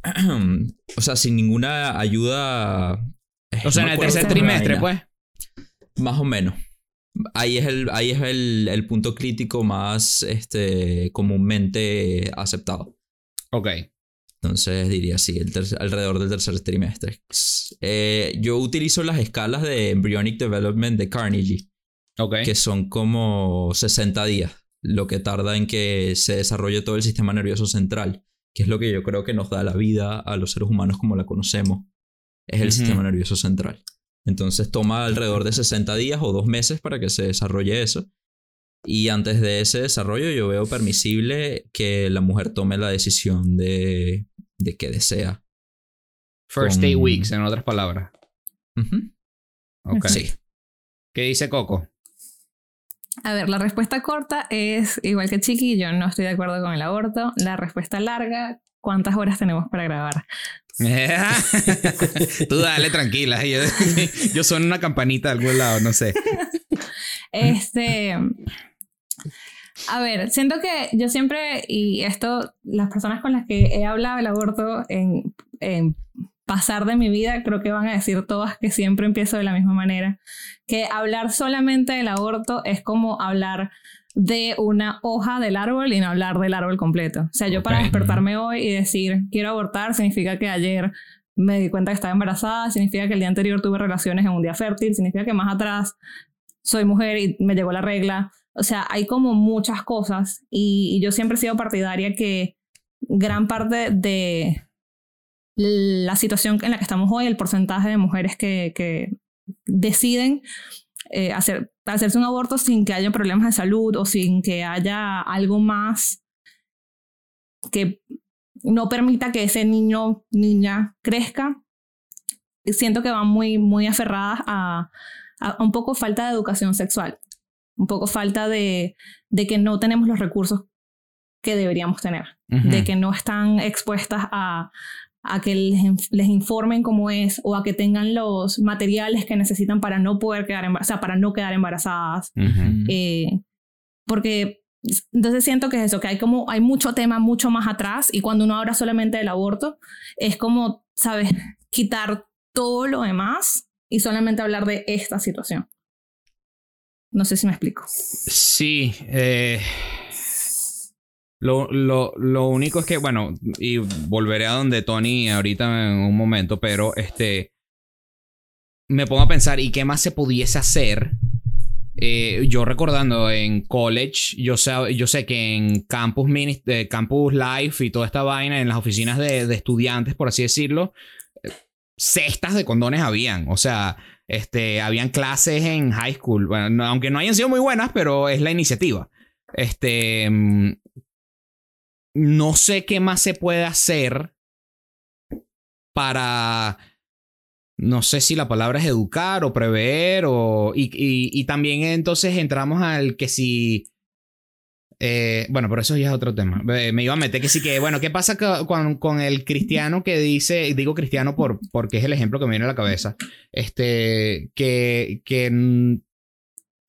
[SPEAKER 4] o sea, sin ninguna ayuda...
[SPEAKER 1] O sea,
[SPEAKER 4] no
[SPEAKER 1] en el tercer trimestre, pues.
[SPEAKER 4] Más o menos. Ahí es el, ahí es el, el punto crítico más este, comúnmente aceptado.
[SPEAKER 1] Ok.
[SPEAKER 4] Entonces diría sí, el alrededor del tercer trimestre. Eh, yo utilizo las escalas de Embryonic Development de Carnegie,
[SPEAKER 1] Ok.
[SPEAKER 4] que son como 60 días, lo que tarda en que se desarrolle todo el sistema nervioso central, que es lo que yo creo que nos da la vida a los seres humanos como la conocemos. Es el
[SPEAKER 1] Ujú.
[SPEAKER 4] sistema nervioso central. Entonces toma alrededor de 60 días o dos meses para que se desarrolle eso. Y antes de ese desarrollo yo veo permisible que la mujer tome la decisión de, de que desea.
[SPEAKER 1] First
[SPEAKER 4] con-
[SPEAKER 1] eight weeks, en otras palabras.
[SPEAKER 4] Ujú.
[SPEAKER 1] Ok.
[SPEAKER 4] Sí.
[SPEAKER 1] ¿Qué dice Coco?
[SPEAKER 3] A ver, la respuesta corta es igual que Chiqui, yo no estoy de acuerdo con el aborto. La respuesta larga, ¿cuántas horas tenemos para grabar?
[SPEAKER 1] Tú dale tranquila. Yo, yo son una campanita de algún lado, no sé.
[SPEAKER 3] Este. A ver, siento que yo siempre, y esto, las personas con las que he hablado del aborto en, en pasar de mi vida, creo que van a decir todas que siempre empiezo de la misma manera, que hablar solamente del aborto es como hablar de una hoja del árbol y no hablar del árbol completo. O sea, yo para
[SPEAKER 1] Ok.
[SPEAKER 3] despertarme hoy y decir quiero abortar significa que ayer me di cuenta que estaba embarazada, significa que el día anterior tuve relaciones en un día fértil, significa que más atrás soy mujer y me llegó la regla. O sea, hay como muchas cosas y, y yo siempre he sido partidaria que gran parte de la situación en la que estamos hoy, el porcentaje de mujeres que, que deciden eh, hacer, hacerse un aborto sin que haya problemas de salud o sin que haya algo más que no permita que ese niño, niña crezca, siento que van muy, muy aferradas a, a un poco falta de educación sexual, un poco falta de, de que no tenemos los recursos que deberíamos tener, de que no están expuestas a, a que les, in- les informen cómo es o a que tengan los materiales que necesitan para no poder quedar embarazadas, o sea, para no quedar embarazadas. Eh, porque entonces siento que es eso, que hay como, hay mucho tema mucho más atrás y cuando uno habla solamente del aborto, es como, ¿sabes? Quitar todo lo demás y solamente hablar de esta situación. No sé si me explico.
[SPEAKER 1] Sí. Eh, lo, lo, lo, único es que, bueno, y volveré a donde Tony ahorita en un momento, pero este. Me pongo a pensar, ¿y qué más se pudiese hacer? Eh, yo recordando en college, yo sé, yo sé que en campus, eh, campus Life y toda esta vaina, en las oficinas de, estudiantes, por así decirlo, cestas de condones habían. O sea, este, habían clases en high school. Bueno, aunque no hayan sido muy buenas, pero es la iniciativa. Este. No sé qué más se puede hacer para. No sé si la palabra es educar o prever o. Y, y también entonces entramos al que si eh, bueno, pero eso ya es otro tema. Me iba a meter que sí que, bueno, ¿qué pasa con, con, el cristiano que dice, digo cristiano por, porque es el ejemplo que me viene a la cabeza, este, que, que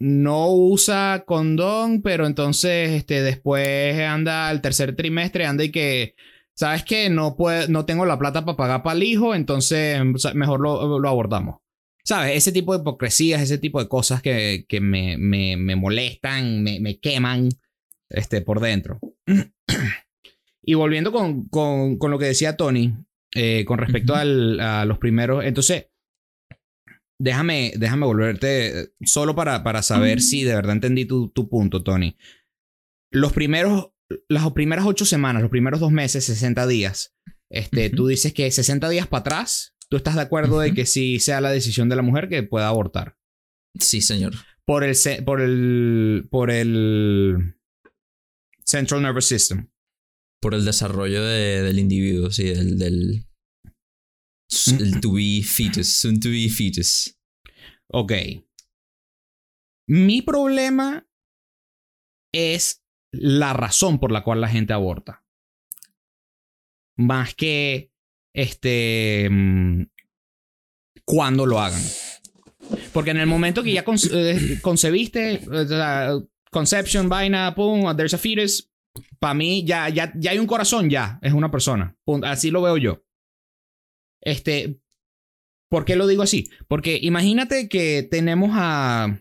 [SPEAKER 1] no usa condón, pero entonces este, después anda al tercer trimestre, anda y que, ¿sabes qué? No, puede, no tengo la plata para pagar para el hijo, entonces mejor lo, lo abordamos. ¿Sabes? Ese tipo de hipocresías, ese tipo de cosas que, que me, me, me molestan, me, me queman este, por dentro. y volviendo con, con, con, lo que decía Tony, eh, con respecto al, a los primeros, entonces, déjame, déjame volverte solo para, para saber si de verdad entendí tu, tu punto, Tony. Los primeros, las primeras ocho semanas, los primeros dos meses, 60 días, este, tú dices que 60 días para atrás, tú estás de acuerdo de que sí sea la decisión de la mujer que pueda abortar.
[SPEAKER 4] Sí, señor.
[SPEAKER 1] Por el, por el, por el, Central Nervous System.
[SPEAKER 4] Por el desarrollo de, del individuo, sí, del, del el to be fetus, soon to be fetus.
[SPEAKER 1] Ok. Mi problema es la razón por la cual la gente aborta. Más que este mm, cuando lo hagan. Porque en el momento que ya eh, concebiste, conception, vaina, pum, there's a fetus. Para mí, ya, ya, ya hay un corazón, ya. Es una persona. Así lo veo yo. Este. ¿Por qué lo digo así? Porque imagínate que tenemos a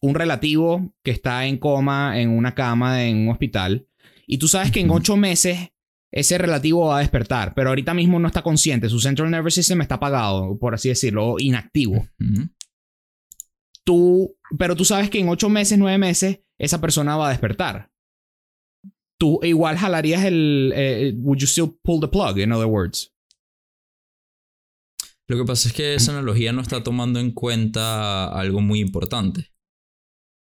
[SPEAKER 1] un relativo que está en coma en una cama en un hospital. Y tú sabes que en ocho meses ese relativo va a despertar, pero ahorita mismo no está consciente. Su central nervous system está apagado, por así decirlo, inactivo tú, pero tú sabes que en ocho meses, nueve meses, esa persona va a despertar. Tú igual jalarías el, eh, would you still pull the plug, in other words?
[SPEAKER 4] Lo que pasa es que esa analogía no está tomando en cuenta algo muy importante.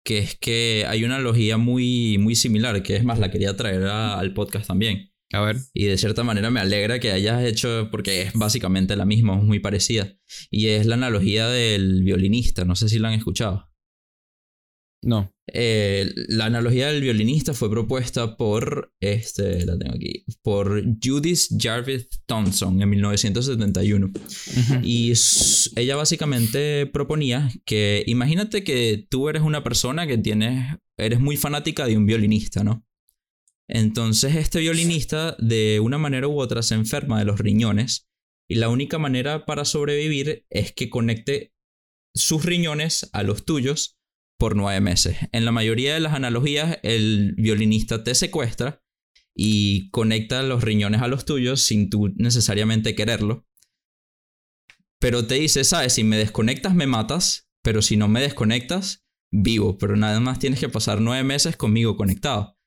[SPEAKER 4] Que es que hay una analogía muy, muy similar, que es más, la quería traer al podcast también
[SPEAKER 1] a ver.
[SPEAKER 4] Y de cierta manera me alegra que hayas hecho, porque es básicamente la misma, es muy parecida. Y es la analogía del violinista, no sé si la han escuchado.
[SPEAKER 1] No.
[SPEAKER 4] Eh, la analogía del violinista fue propuesta por, este, la tengo aquí, por Judith Jarvis Thompson en 1971. Y ella básicamente proponía que, imagínate que tú eres una persona que tienes, eres muy fanática de un violinista, ¿no? Entonces este violinista de una manera u otra se enferma de los riñones y la única manera para sobrevivir es que conecte sus riñones a los tuyos por nueve meses. En la mayoría de las analogías el violinista te secuestra y conecta los riñones a los tuyos sin tú necesariamente quererlo. Pero te dice, sabes, si me desconectas me matas, pero si no me desconectas, vivo, pero nada más tienes que pasar nueve meses conmigo conectado.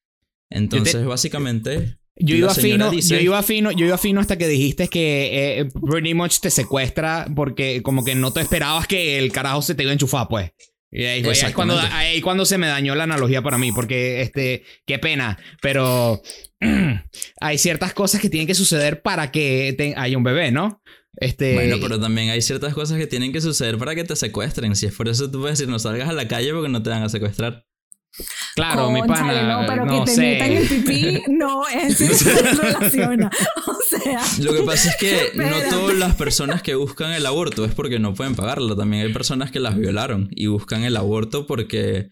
[SPEAKER 4] Entonces, básicamente.
[SPEAKER 1] Yo iba, fino, yo iba fino, yo iba fino hasta que dijiste que eh, pretty much te secuestra porque como que no te esperabas que el carajo se te iba a enchufar, pues. Y ahí, cuando, ahí cuando se me dañó la analogía para mí, porque este, qué pena, pero hay ciertas cosas que tienen que suceder para que haya un bebé, ¿no? Este...
[SPEAKER 4] Bueno, pero también hay ciertas cosas que tienen que suceder para que te secuestren. Si es por eso tú puedes decir no salgas a la calle porque no te van a secuestrar.
[SPEAKER 1] Claro, mi pana.
[SPEAKER 3] No, pero que te
[SPEAKER 1] sé.
[SPEAKER 3] metan el pipí no es relaciona. O sea.
[SPEAKER 4] Lo que pasa es que no todas las personas que buscan el aborto es porque no pueden pagarlo. También hay personas que las violaron y buscan el aborto porque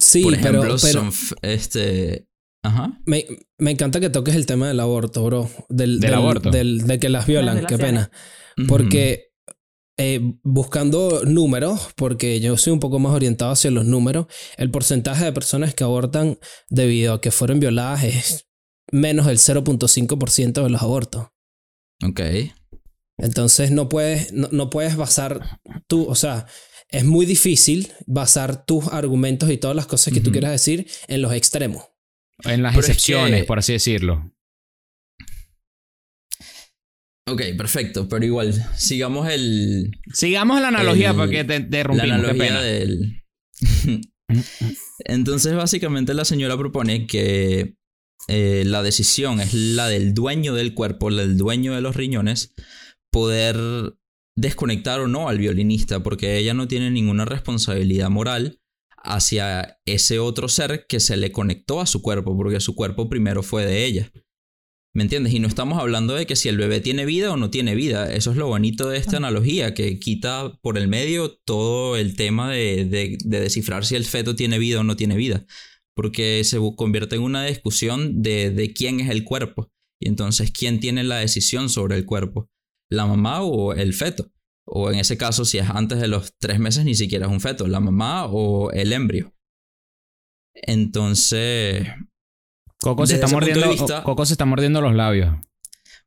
[SPEAKER 2] Sí,
[SPEAKER 4] Por ejemplo,
[SPEAKER 2] pero, pero
[SPEAKER 4] son este. Ajá.
[SPEAKER 2] me, me encanta que toques el tema del aborto, bro. Del,
[SPEAKER 1] Del aborto.
[SPEAKER 2] del- de que las violan,
[SPEAKER 3] Las
[SPEAKER 2] qué pena. Porque eh, buscando números, porque yo soy un poco más orientado hacia los números, el porcentaje de personas que abortan debido a que fueron violadas es menos del 0.5% de los abortos.
[SPEAKER 4] Ok.
[SPEAKER 2] Entonces no puedes, no, no puedes basar tú, o sea, es muy difícil basar tus argumentos y todas las cosas que tú quieras decir en los extremos.
[SPEAKER 1] En las
[SPEAKER 4] Pero es
[SPEAKER 1] excepciones,
[SPEAKER 4] que-
[SPEAKER 1] por así decirlo.
[SPEAKER 4] Ok, perfecto. Pero igual, sigamos el.
[SPEAKER 1] Sigamos la analogía
[SPEAKER 4] El-
[SPEAKER 1] porque te, te
[SPEAKER 4] La.
[SPEAKER 1] Qué
[SPEAKER 4] analogía
[SPEAKER 1] pena.
[SPEAKER 4] del. Entonces, básicamente, la señora propone que eh, la decisión es la del dueño del cuerpo, la del dueño de los riñones, poder desconectar o no al violinista, porque ella no tiene ninguna responsabilidad moral hacia ese otro ser que se le conectó a su cuerpo, porque su cuerpo primero fue de ella. ¿Me entiendes? Y no estamos hablando de que si el bebé tiene vida o no tiene vida. Eso es lo bonito de esta analogía, que quita por el medio todo el tema de, de- de descifrar si el feto tiene vida o no tiene vida. Porque se convierte en una discusión de, de quién es el cuerpo. Y entonces, ¿quién tiene la decisión sobre el cuerpo? ¿La mamá o el feto? O en ese caso, si es antes de los tres meses, ni siquiera es un feto, la mamá o el embrio. Entonces,
[SPEAKER 1] Coco se, está mordiendo,
[SPEAKER 4] vista-
[SPEAKER 1] Coco se está mordiendo los labios.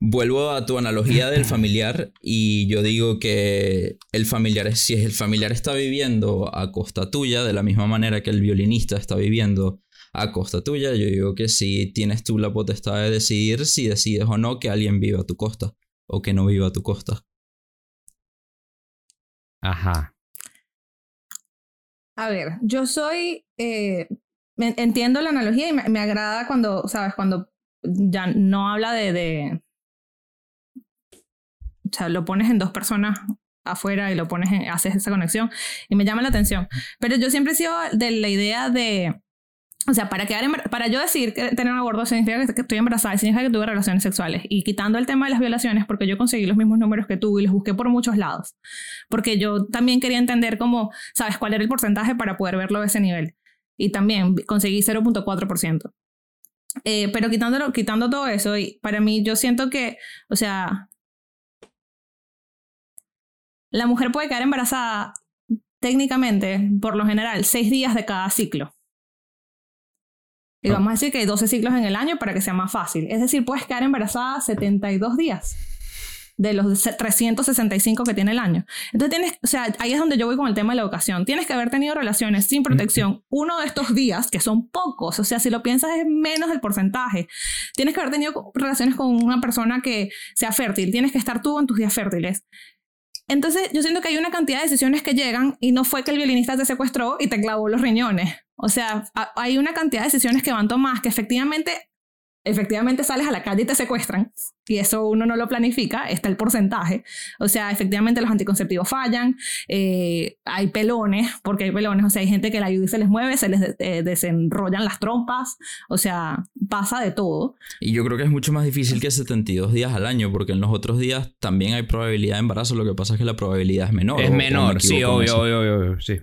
[SPEAKER 4] Vuelvo a tu analogía del familiar y yo digo que el familiar, es- si el familiar está viviendo a costa tuya, de la misma manera que el violinista está viviendo a costa tuya, yo digo que si tienes tú la potestad de decidir si decides o no que alguien viva a tu costa o que no viva a tu costa.
[SPEAKER 1] Ajá.
[SPEAKER 3] A ver, yo soy. eh, entiendo la analogía y me, me agrada cuando, ¿sabes? Cuando ya no habla de, de. O sea, lo pones en dos personas afuera y lo pones en, haces esa conexión y me llama la atención. Pero yo siempre he sido de la idea de. O sea, para, quedar para yo decir que tener un aborto significa que estoy embarazada, significa que tuve relaciones sexuales. Y quitando el tema de las violaciones, porque yo conseguí los mismos números que tú y los busqué por muchos lados. Porque yo también quería entender cómo, ¿sabes? ¿Cuál era el porcentaje para poder verlo a ese nivel? Y también conseguí 0.4%. Eh, pero quitándolo, quitando todo eso, y para mí yo siento que, o sea, la mujer puede quedar embarazada técnicamente, por lo general, seis días de cada ciclo. Y
[SPEAKER 1] Ah.
[SPEAKER 3] vamos a decir que hay 12 ciclos en el año para que sea más fácil. Es decir, puedes quedar embarazada 72 días de los 365 que tiene el año. Entonces tienes, o sea, ahí es donde yo voy con el tema de la educación. Tienes que haber tenido relaciones sin protección uno de estos días, que son pocos, o sea, si lo piensas es menos del porcentaje. Tienes que haber tenido relaciones con una persona que sea fértil, tienes que estar tú en tus días fértiles. Entonces, yo siento que hay una cantidad de decisiones que llegan y no fue que el violinista te secuestró y te clavó los riñones. O sea, hay una cantidad de decisiones que van tomadas que efectivamente, efectivamente sales a la calle y te secuestran. Y eso uno no lo planifica, está el porcentaje. O sea, efectivamente los anticonceptivos fallan, eh, hay pelones, porque hay pelones, o sea, hay gente que la ayuda y se les mueve, se les eh, desenrollan las trompas, o sea, pasa de todo.
[SPEAKER 4] Y yo creo que es mucho más difícil que 72 días al año, porque en los otros días también hay probabilidad de embarazo, lo que pasa es que la probabilidad es menor.
[SPEAKER 1] es
[SPEAKER 4] o me
[SPEAKER 1] menor, sí, obvio, obvio, obvio, obvio, sí.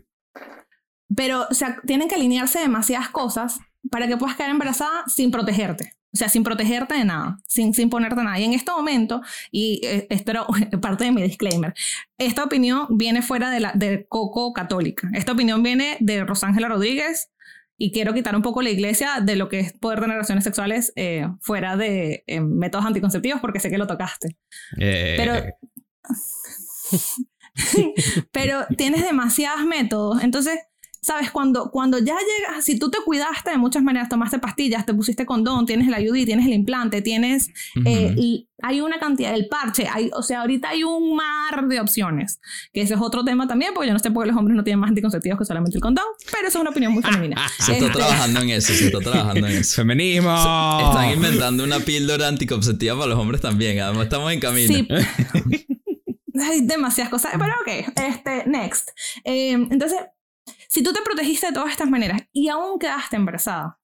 [SPEAKER 3] Pero, o sea, tienen que alinearse demasiadas cosas para que puedas quedar embarazada sin protegerte. O sea, sin protegerte de nada, sin, sin ponerte nada. Y en este momento, y eh, esto era parte de mi disclaimer, esta opinión viene fuera de la de Coco Católica. Esta opinión viene de Rosángela Rodríguez y quiero quitar un poco la iglesia de lo que es poder tener relaciones sexuales eh, fuera de eh, métodos anticonceptivos porque sé que lo tocaste.
[SPEAKER 1] Eh,
[SPEAKER 3] Pero, pero tienes demasiados métodos. Entonces, sabes, cuando, cuando ya llegas, si tú te cuidaste de muchas maneras, tomaste pastillas, te pusiste condón, tienes el ayudí, tienes el implante, tienes, eh,
[SPEAKER 4] Ujú.
[SPEAKER 3] y hay una cantidad, el parche, hay, o sea, ahorita hay un mar de opciones, que ese es otro tema también, porque yo no sé por qué los hombres no tienen más anticonceptivos que solamente el condón, pero eso es una opinión muy femenina.
[SPEAKER 4] Se está
[SPEAKER 3] Este,
[SPEAKER 4] trabajando en eso, se está trabajando en eso.
[SPEAKER 1] Feminismo.
[SPEAKER 4] Están inventando una píldora anticonceptiva para los hombres también. Además, estamos en camino.
[SPEAKER 3] Sí. Hay demasiadas cosas. Pero ok, este, next. Eh, entonces, si tú te protegiste de todas estas maneras y aún quedaste embarazada,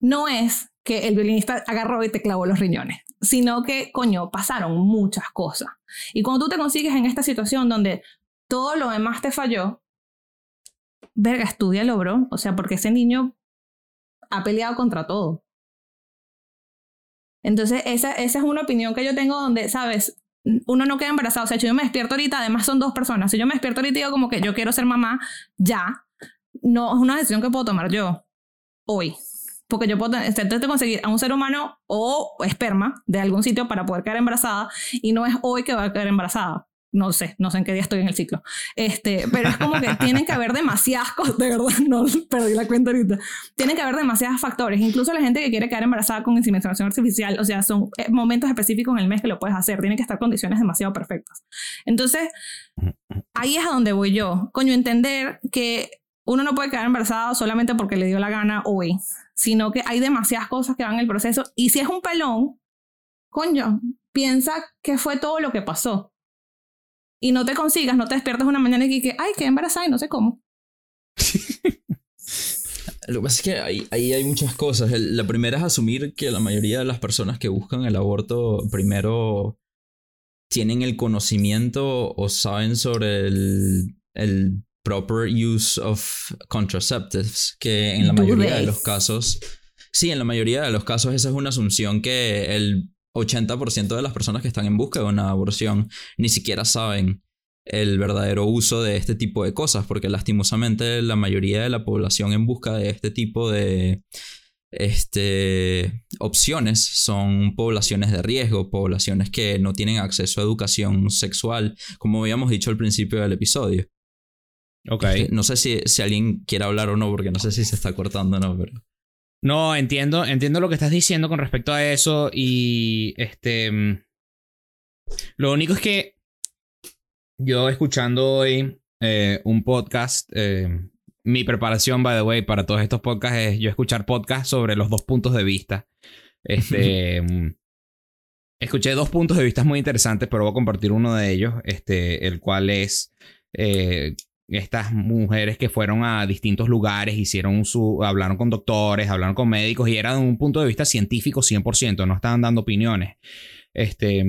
[SPEAKER 3] no es que el violinista agarró y te clavó los riñones, sino que, coño, pasaron muchas cosas. Y cuando tú te consigues en esta situación donde todo lo demás te falló, verga, estudialo, bro. O sea, porque ese niño ha peleado contra todo. Entonces, esa, esa es una opinión que yo tengo donde, ¿sabes? Uno no queda embarazado. O sea, si yo me despierto ahorita, además son dos personas. Si yo me despierto ahorita y digo como que yo quiero ser mamá, ya. No es una decisión que puedo tomar yo hoy. Porque yo puedo de conseguir a un ser humano o esperma de algún sitio para poder quedar embarazada y no es hoy que va a quedar embarazada no sé, no sé en qué día estoy en el ciclo. Este, pero es como que tienen que haber demasiadas cosas, de verdad, no perdí la cuenta ahorita. Tienen que haber demasiados factores, incluso la gente que quiere quedar embarazada con inseminación artificial, o sea, son eh, momentos específicos en el mes que lo puedes hacer, tienen que estar condiciones demasiado perfectas. Entonces, ahí es a donde voy yo. Coño, entender que uno no puede quedar embarazado solamente porque le dio la gana hoy, sino que hay demasiadas cosas que van en el proceso y si es un pelón, coño, piensa que fue todo lo que pasó y no te consigas, no te despiertas una mañana y que, ay, qué embarazada y no sé cómo.
[SPEAKER 4] Lo que pasa es que ahí, ahí, hay muchas cosas. La primera es asumir que la mayoría de las personas que buscan el aborto primero tienen el conocimiento o saben sobre el, el proper use of contraceptives, que en la mayoría de los casos, sí, en la mayoría de los casos esa es una asunción que el 80% de las personas que están en busca de una aborción ni siquiera saben el verdadero uso de este tipo de cosas, porque lastimosamente la mayoría de la población en busca de este tipo de este, opciones son poblaciones de riesgo, poblaciones que no tienen acceso a educación sexual, como habíamos dicho al principio del episodio.
[SPEAKER 1] Ok.
[SPEAKER 4] Este, no sé si, si alguien quiere hablar o no, porque no sé si se está cortando o no, pero...
[SPEAKER 1] No, entiendo, entiendo lo que estás diciendo con respecto a eso y este mm, lo único es que yo escuchando hoy eh, un podcast, eh, mi preparación, by the way, para todos estos podcasts es yo escuchar podcasts sobre los dos puntos de vista. Este, mm, escuché dos puntos de vista muy interesantes, pero voy a compartir uno de ellos, este, el cual es eh, estas mujeres que fueron a distintos lugares, hicieron su, hablaron con doctores, hablaron con médicos y era de un punto de vista científico 100%, no estaban dando opiniones. Este,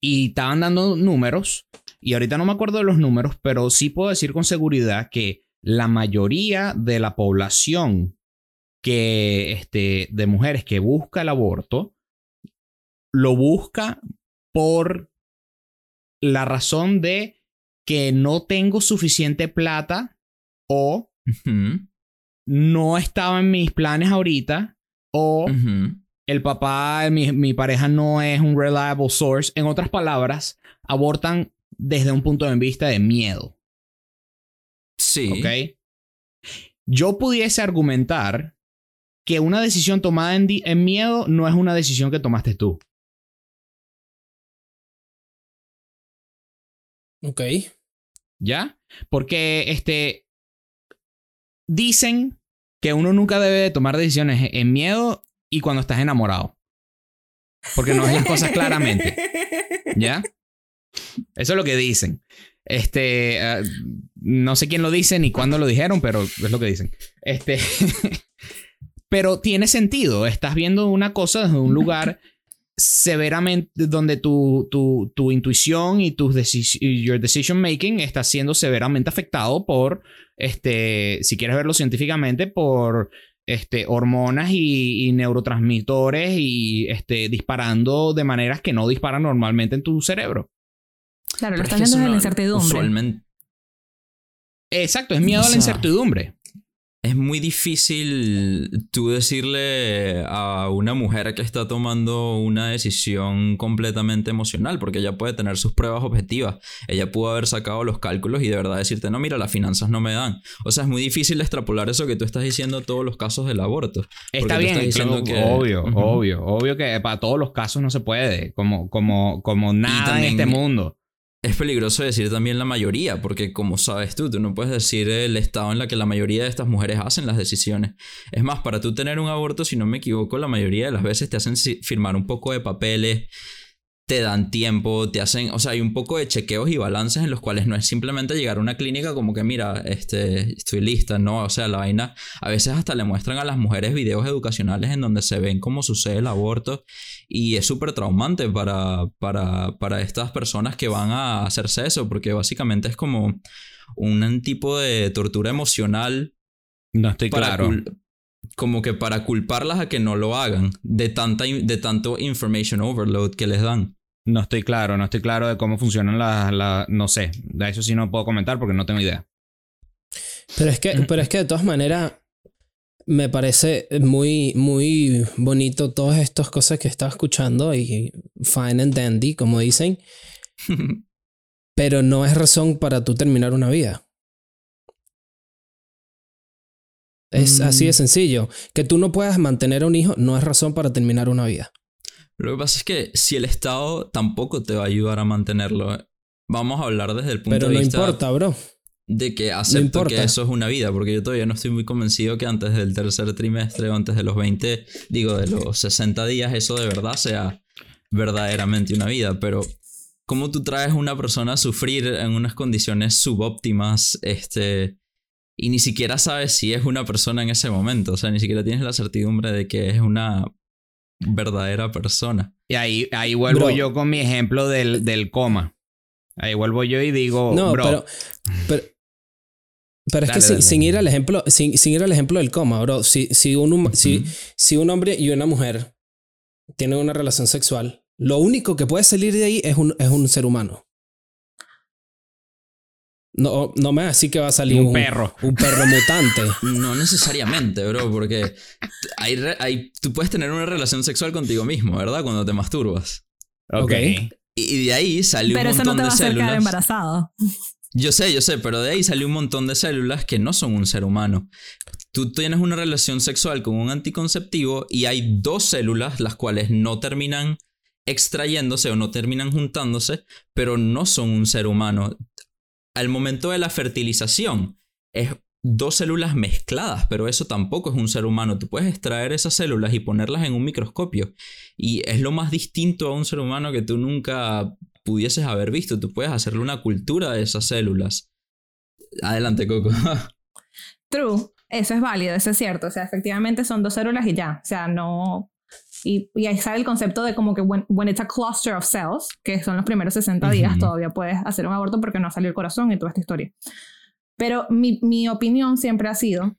[SPEAKER 1] y estaban dando números, y ahorita no me acuerdo de los números, pero sí puedo decir con seguridad que la mayoría de la población que, este, de mujeres que busca el aborto, lo busca por la razón de que no tengo suficiente plata o no estaba en mis planes ahorita o el papá, mi, mi pareja no es un reliable source. En otras palabras, abortan desde un punto de vista de miedo.
[SPEAKER 4] Sí.
[SPEAKER 1] ¿Ok? Yo pudiese argumentar que una decisión tomada en, en miedo no es una decisión que tomaste tú.
[SPEAKER 2] Ok.
[SPEAKER 1] ¿Ya? Porque este. Dicen que uno nunca debe tomar decisiones en miedo y cuando estás enamorado. Porque no ves las cosas claramente. ¿Ya? Eso es lo que dicen. Este. Ah, no sé quién lo dice ni cuándo lo dijeron, pero es lo que dicen. Este. pero tiene sentido. Estás viendo una cosa desde un lugar severamente, donde tu, tu, tu intuición y tu your decision making está siendo severamente afectado por, este, si quieres verlo científicamente, por este, hormonas y, neurotransmisores y este, disparando de maneras que no disparan normalmente en tu cerebro.
[SPEAKER 3] Claro, lo están viendo en la incertidumbre.
[SPEAKER 1] Exacto, es miedo a la incertidumbre
[SPEAKER 4] es muy difícil tú decirle a una mujer que está tomando una decisión completamente emocional, porque ella puede tener sus pruebas objetivas. Ella pudo haber sacado los cálculos y de verdad decirte, no, mira, las finanzas no me dan. O sea, es muy difícil extrapolar eso que tú estás diciendo a todos los casos del aborto.
[SPEAKER 1] Está bien, diciendo que... obvio, obvio, obvio que para todos los casos no se puede, como, como, como nada en este mundo
[SPEAKER 4] es peligroso decir también la mayoría, porque como sabes tú, tú no puedes decir el estado en la que la mayoría de estas mujeres hacen las decisiones. Es más, para tú tener un aborto, si no me equivoco, la mayoría de las veces te hacen firmar un poco de papeles. Te dan tiempo, te hacen, o sea, hay un poco de chequeos y balances en los cuales no es simplemente llegar a una clínica como que, mira, este, estoy lista, no, o sea, la vaina, a veces hasta le muestran a las mujeres videos educacionales en donde se ven cómo sucede el aborto y es súper traumante para, para, para estas personas que van a hacerse eso, porque básicamente es como un tipo de tortura emocional.
[SPEAKER 1] No estoy claro.
[SPEAKER 4] como que para culparlas a que no lo hagan de tanta de tanto information overload que les dan.
[SPEAKER 1] No estoy claro, no estoy claro de cómo funcionan las... las- no sé, de eso sí no puedo comentar porque no tengo idea.
[SPEAKER 2] Pero es que, pero es que de todas maneras me parece muy, muy bonito todas estas cosas que estaba escuchando y fine and dandy, como dicen, pero no es razón para tú terminar una vida. Es
[SPEAKER 1] Mm.
[SPEAKER 2] así de sencillo. Que tú no puedas mantener a un hijo no es razón para terminar una vida.
[SPEAKER 4] Lo que pasa es que si el Estado tampoco te va a ayudar a mantenerlo, vamos a hablar desde el punto
[SPEAKER 2] Pero
[SPEAKER 4] de
[SPEAKER 2] no
[SPEAKER 4] vista
[SPEAKER 2] importa, bro.
[SPEAKER 4] de que acepto que eso es una vida, porque yo todavía no estoy muy convencido que antes del tercer trimestre o antes de los 20, digo, de los 60 días, eso de verdad sea verdaderamente una vida, pero ¿cómo tú traes a una persona a sufrir en unas condiciones subóptimas, este, y ni siquiera sabes si es una persona en ese momento, o sea, ni siquiera tienes la certidumbre de que es una verdadera persona.
[SPEAKER 1] Y ahí, ahí vuelvo
[SPEAKER 2] Bro.
[SPEAKER 1] yo con mi ejemplo del, del coma. Ahí vuelvo yo y digo,
[SPEAKER 2] No,
[SPEAKER 1] bro,
[SPEAKER 2] pero, pero, pero es
[SPEAKER 1] Dale,
[SPEAKER 2] que sin, sin ir al ejemplo, sin, sin ir al ejemplo del coma, bro. Si, si, un, si, si un hombre y una mujer tienen una relación sexual, lo único que puede salir de ahí es un, es un ser humano. No, no me así que va a salir
[SPEAKER 1] un
[SPEAKER 2] un,
[SPEAKER 1] perro.
[SPEAKER 2] un perro mutante.
[SPEAKER 4] No necesariamente, bro, porque hay, hay- tú puedes tener una relación sexual contigo mismo, ¿verdad? Cuando te masturbas.
[SPEAKER 1] Ok.
[SPEAKER 4] Y de ahí sale
[SPEAKER 3] Pero
[SPEAKER 4] un
[SPEAKER 3] eso no
[SPEAKER 4] montón
[SPEAKER 3] te va
[SPEAKER 4] de
[SPEAKER 3] a hacer quedar
[SPEAKER 4] células.
[SPEAKER 3] embarazado.
[SPEAKER 4] Yo sé, yo sé, pero de ahí sale un montón de células que no son un ser humano. Tú tienes una relación sexual con un anticonceptivo y hay dos células las cuales no terminan extrayéndose o no terminan juntándose, pero no son un ser humano. Al momento de la fertilización es dos células mezcladas, pero eso tampoco es un ser humano. Tú puedes extraer esas células y ponerlas en un microscopio y es lo más distinto a un ser humano que tú nunca pudieses haber visto. Tú puedes hacerle una cultura de esas células. Adelante, Coco.
[SPEAKER 3] True, eso es válido, eso es cierto. O sea, efectivamente son dos células y ya. O sea, no. Y, y ahí sale el concepto de como que when, when it's a cluster of cells, que son los primeros 60 días,
[SPEAKER 4] Ujú.
[SPEAKER 3] todavía puedes hacer un aborto porque no salió el corazón y toda esta historia. Pero mi, mi opinión siempre ha sido,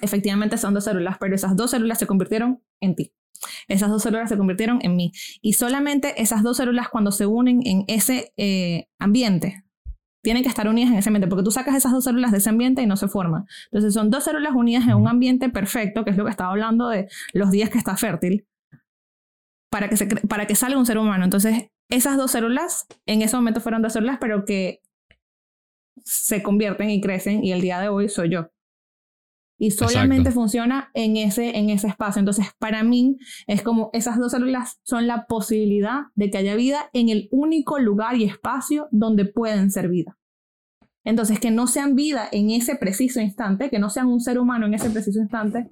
[SPEAKER 3] efectivamente son dos células, pero esas dos células se convirtieron en ti. Esas dos células se convirtieron en mí. Y solamente esas dos células cuando se unen en ese eh, ambiente, tienen que estar unidas en ese ambiente, porque tú sacas esas dos células de ese ambiente y no se forman. Entonces son dos células unidas en un ambiente perfecto, que es lo que estaba hablando de los días que está fértil, para que, se para que salga un ser humano. Entonces esas dos células, en ese momento fueron dos células, pero que se convierten y crecen y el día de hoy soy yo. Y solamente
[SPEAKER 1] Exacto.
[SPEAKER 3] funciona en ese, en ese espacio. Entonces, para mí, es como esas dos células son la posibilidad de que haya vida en el único lugar y espacio donde pueden ser vida. Entonces, que no sean vida en ese preciso instante, que no sean un ser humano en ese preciso instante,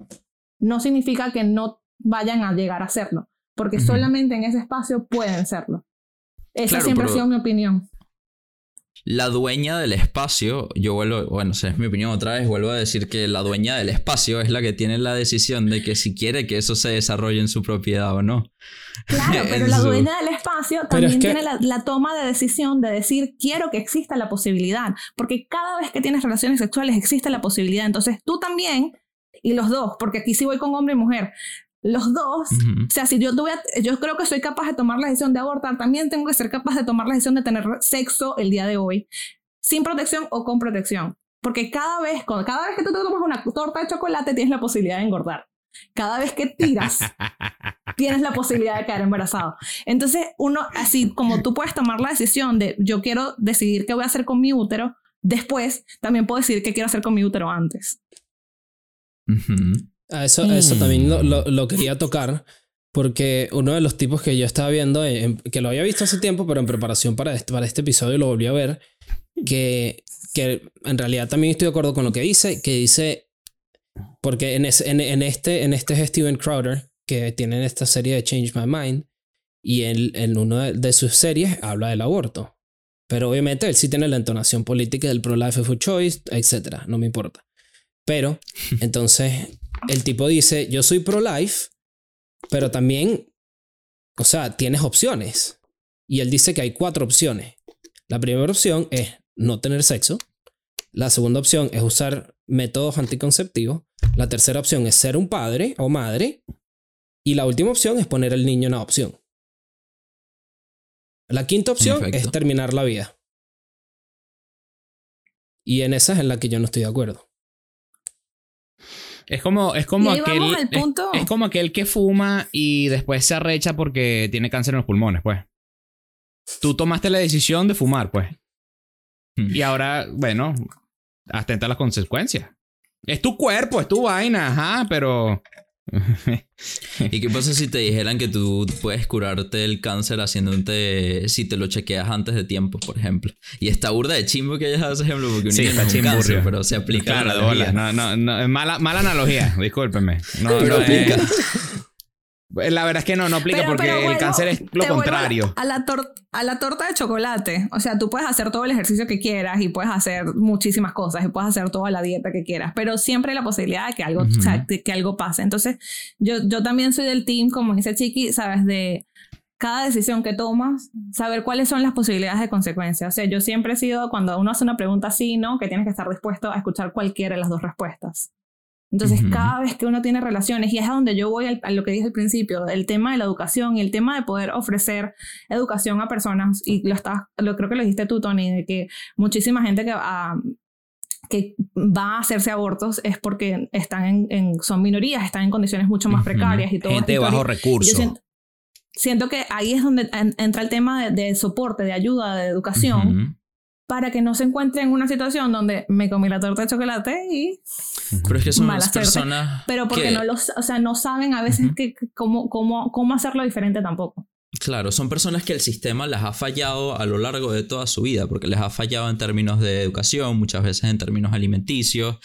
[SPEAKER 3] no significa que no vayan a llegar a serlo, porque solamente en ese espacio pueden serlo. Esa
[SPEAKER 4] Claro,
[SPEAKER 3] siempre ha sido mi opinión.
[SPEAKER 4] La dueña del espacio, yo vuelvo, bueno, esa es mi opinión otra vez, vuelvo a decir que la dueña del espacio es la que tiene la decisión de que si quiere que eso se desarrolle en su propiedad o no.
[SPEAKER 3] Claro, pero la
[SPEAKER 4] su-
[SPEAKER 3] dueña del espacio también
[SPEAKER 2] es que-
[SPEAKER 3] tiene la, la toma de decisión de decir, quiero que exista la posibilidad, porque cada vez que tienes relaciones sexuales existe la posibilidad. Entonces tú también, y los dos, porque aquí sí voy con hombre y mujer, los dos, o sea, si yo, tuve, yo creo que soy capaz de tomar la decisión de abortar, también tengo que ser capaz de tomar la decisión de tener sexo el día de hoy, sin protección o con protección. Porque cada vez, cada vez que tú te tomas una torta de chocolate, tienes la posibilidad de engordar. Cada vez que tiras, tienes la posibilidad de quedar embarazado. Entonces, uno, así como tú puedes tomar la decisión de yo quiero decidir qué voy a hacer con mi útero, después también puedo decidir qué quiero hacer con mi útero antes.
[SPEAKER 4] Ujú.
[SPEAKER 2] A eso, a eso
[SPEAKER 1] Mm.
[SPEAKER 2] también lo, lo- lo quería tocar. Porque uno de los tipos que yo estaba viendo, en- que lo había visto hace tiempo, pero en preparación para este, para este episodio lo volví a ver, que, que en realidad también estoy de acuerdo con lo que dice, que dice, porque en, ese- en, en este, en este es Steven Crowder, que tiene esta serie de Change My Mind, y él, en una de sus series habla del aborto. Pero obviamente él sí tiene la entonación política del pro-life for choice, etc. No me importa. Pero entonces el tipo dice, yo soy pro-life, pero también, o sea, tienes opciones. Y él dice que hay cuatro opciones. La primera opción es no tener sexo. La segunda opción es usar métodos anticonceptivos. La tercera opción es ser un padre o madre. Y la última opción es poner al niño en adopción. La quinta opción es terminar la vida. Y en esa es en la que yo no estoy de acuerdo.
[SPEAKER 1] Es como, es como aquel. Es, como aquel que fuma y después se arrecha porque tiene cáncer en los pulmones, pues. Tú tomaste la decisión de fumar, pues. Y ahora, bueno, atenta a las consecuencias. Es tu cuerpo, es tu vaina, ajá, pero
[SPEAKER 4] ¿Y qué pasa si te dijeran que tú puedes curarte el cáncer haciéndote si te lo chequeas antes de tiempo, por ejemplo? Y está burda de chimbo que hayas dado ese ejemplo porque un sí, niño no cáncer, pero se aplica
[SPEAKER 1] claro, la no, no, no, mala, mala analogía, discúlpeme. No, pero aplica. Eh, la verdad es que no, no aplica porque el cáncer es lo contrario.
[SPEAKER 3] A la, a la torta de chocolate. O sea, tú puedes hacer todo el ejercicio que quieras y puedes hacer muchísimas cosas y puedes hacer toda la dieta que quieras, pero siempre hay la posibilidad de que algo, que algo pase. Entonces, yo, yo también soy del team, como dice Chiqui, sabes, de cada decisión que tomas, saber cuáles son las posibilidades de consecuencias. O sea, yo siempre he sido, cuando uno hace una pregunta así, ¿no? Que tienes que estar dispuesto a escuchar cualquiera de las dos respuestas. Entonces, cada vez que uno tiene relaciones, y es a donde yo voy a lo que dije al principio, el tema de la educación y el tema de poder ofrecer educación a personas, y lo, está, lo creo que lo dijiste tú, Tony, de que muchísima gente que, ah, que va a hacerse abortos es porque están en, son minorías, están en condiciones mucho más precarias y todo.
[SPEAKER 1] Gente de bajo recursos.
[SPEAKER 3] Siento, que ahí es donde entra el tema de, soporte, de ayuda, de educación, para que no se encuentre en una situación donde me comí la torta de chocolate y
[SPEAKER 4] pero es que son personas
[SPEAKER 3] pero porque no los o sea no saben a veces que, cómo, cómo, cómo hacerlo diferente tampoco.
[SPEAKER 4] Claro, son personas que el sistema les ha fallado a lo largo de toda su vida, porque les ha fallado en términos de educación, muchas veces en términos alimenticios,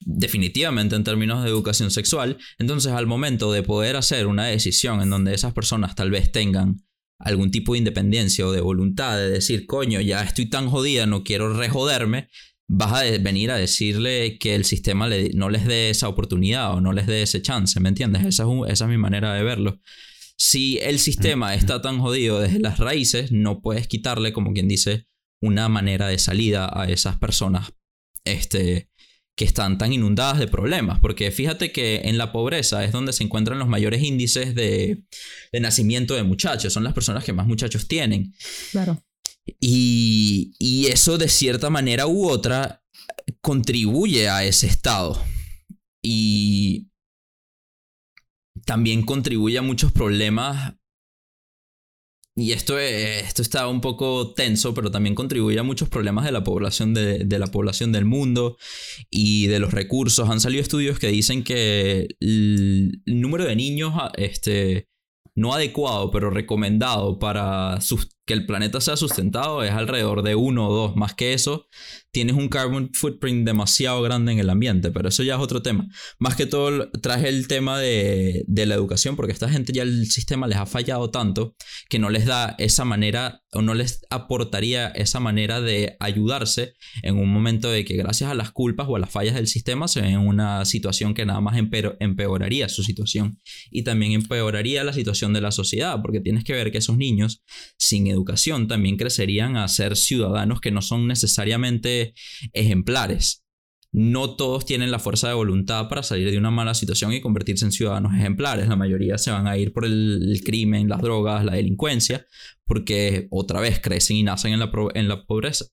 [SPEAKER 4] definitivamente en términos de educación sexual. Entonces, al momento de poder hacer una decisión en donde esas personas tal vez tengan algún tipo de independencia o de voluntad de decir, coño, ya estoy tan jodida, no quiero rejoderme, vas a venir a decirle que el sistema no les dé esa oportunidad o no les dé ese chance, ¿me entiendes? Esa es, esa es mi manera de verlo. Si el sistema está tan jodido desde las raíces, no puedes quitarle, como quien dice, una manera de salida a esas personas este, que están tan inundadas de problemas, porque fíjate que en la pobreza es donde se encuentran los mayores índices de, nacimiento de muchachos, son las personas que más muchachos tienen.
[SPEAKER 3] Claro.
[SPEAKER 4] Y, y eso de cierta manera u otra contribuye a ese estado. Y también contribuye a muchos problemas y esto, esto está un poco tenso, pero también contribuye a muchos problemas de la población de, de, la población del mundo y de los recursos. Han salido estudios que dicen que el número de niños este, no adecuado, pero recomendado para que el planeta sea sustentado es alrededor de uno o dos. Más que eso, tienes un carbon footprint demasiado grande en el ambiente, pero eso ya es otro tema. Más que todo, traje el tema de, de la educación, porque esta gente ya el sistema les ha fallado tanto que no les da esa manera o no les aportaría esa manera de ayudarse en un momento de que gracias a las culpas o a las fallas del sistema se ven en una situación que nada más empeoraría su situación y también empeoraría la situación de la sociedad, porque tienes que ver que esos niños sin educación también crecerían a ser ciudadanos que no son necesariamente ejemplares. No todos tienen la fuerza de voluntad para salir de una mala situación y convertirse en ciudadanos ejemplares. La mayoría se van a ir por el, crimen, las drogas, la delincuencia, porque otra vez crecen y nacen en la, en la pobreza.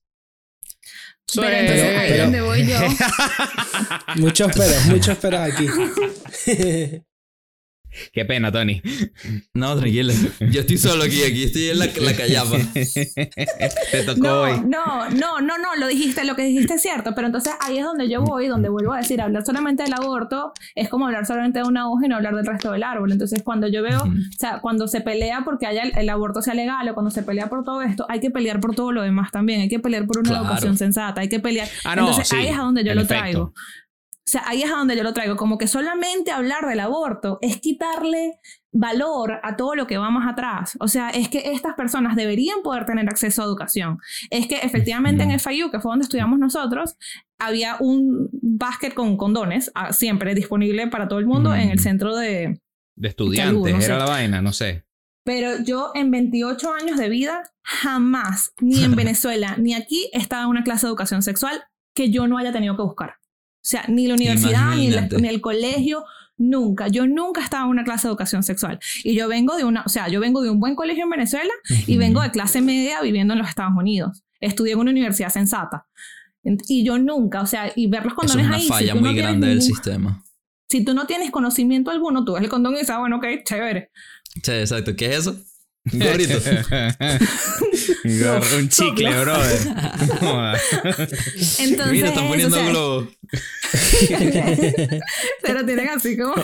[SPEAKER 3] Pero entonces ahí es donde voy yo.
[SPEAKER 2] muchos peros, muchos peros aquí.
[SPEAKER 1] Qué pena, Tony.
[SPEAKER 4] No, tranquilo. Yo estoy solo aquí, aquí estoy en la, la callapa.
[SPEAKER 1] Te tocó
[SPEAKER 3] no,
[SPEAKER 1] hoy.
[SPEAKER 3] No, no, no, no, lo dijiste, lo que dijiste es cierto, pero entonces ahí es donde yo voy, donde vuelvo a decir, hablar solamente del aborto es como hablar solamente de una hoja y no hablar del resto del árbol. Entonces, cuando yo veo, o sea, cuando se pelea porque haya el, aborto sea legal o cuando se pelea por todo esto, hay que pelear por todo lo demás también. Hay que pelear por una educación sensata, hay que pelear.
[SPEAKER 1] Ah, no,
[SPEAKER 3] entonces, ahí es a donde yo lo traigo. Sea, ahí es a donde yo lo traigo, como que solamente hablar del aborto es quitarle valor a todo lo que va más atrás. O sea, es que estas personas deberían poder tener acceso a educación. Es que efectivamente en FIU, que fue donde estudiamos nosotros, había un básquet con condones ah, siempre disponible para todo el mundo en el centro de...
[SPEAKER 1] De estudiantes, era la vaina, no sé.
[SPEAKER 3] Pero yo en 28 años de vida jamás, ni en Venezuela, ni aquí, he estado en una clase de educación sexual que yo no haya tenido que buscar. O sea, ni la universidad, ni, ni, el colegio, nunca. Yo nunca he estado en una clase de educación sexual. Y yo vengo de una, o sea, yo vengo de un buen colegio en Venezuela y vengo de clase media viviendo en los Estados Unidos. Estudié en una universidad sensata. Y yo nunca, o sea, y ver los condones ahí.
[SPEAKER 4] Es una falla muy grande del sistema.
[SPEAKER 3] Si tú no tienes conocimiento alguno, tú ves el condón y dices, ah, bueno, ok, chévere.
[SPEAKER 4] Sí, exacto. ¿Qué es eso? Gorrito.
[SPEAKER 1] un chicle, brother.
[SPEAKER 3] Entonces,
[SPEAKER 4] Mira, están poniendo
[SPEAKER 3] o sea,
[SPEAKER 4] globo.
[SPEAKER 3] Se lo tienen así como.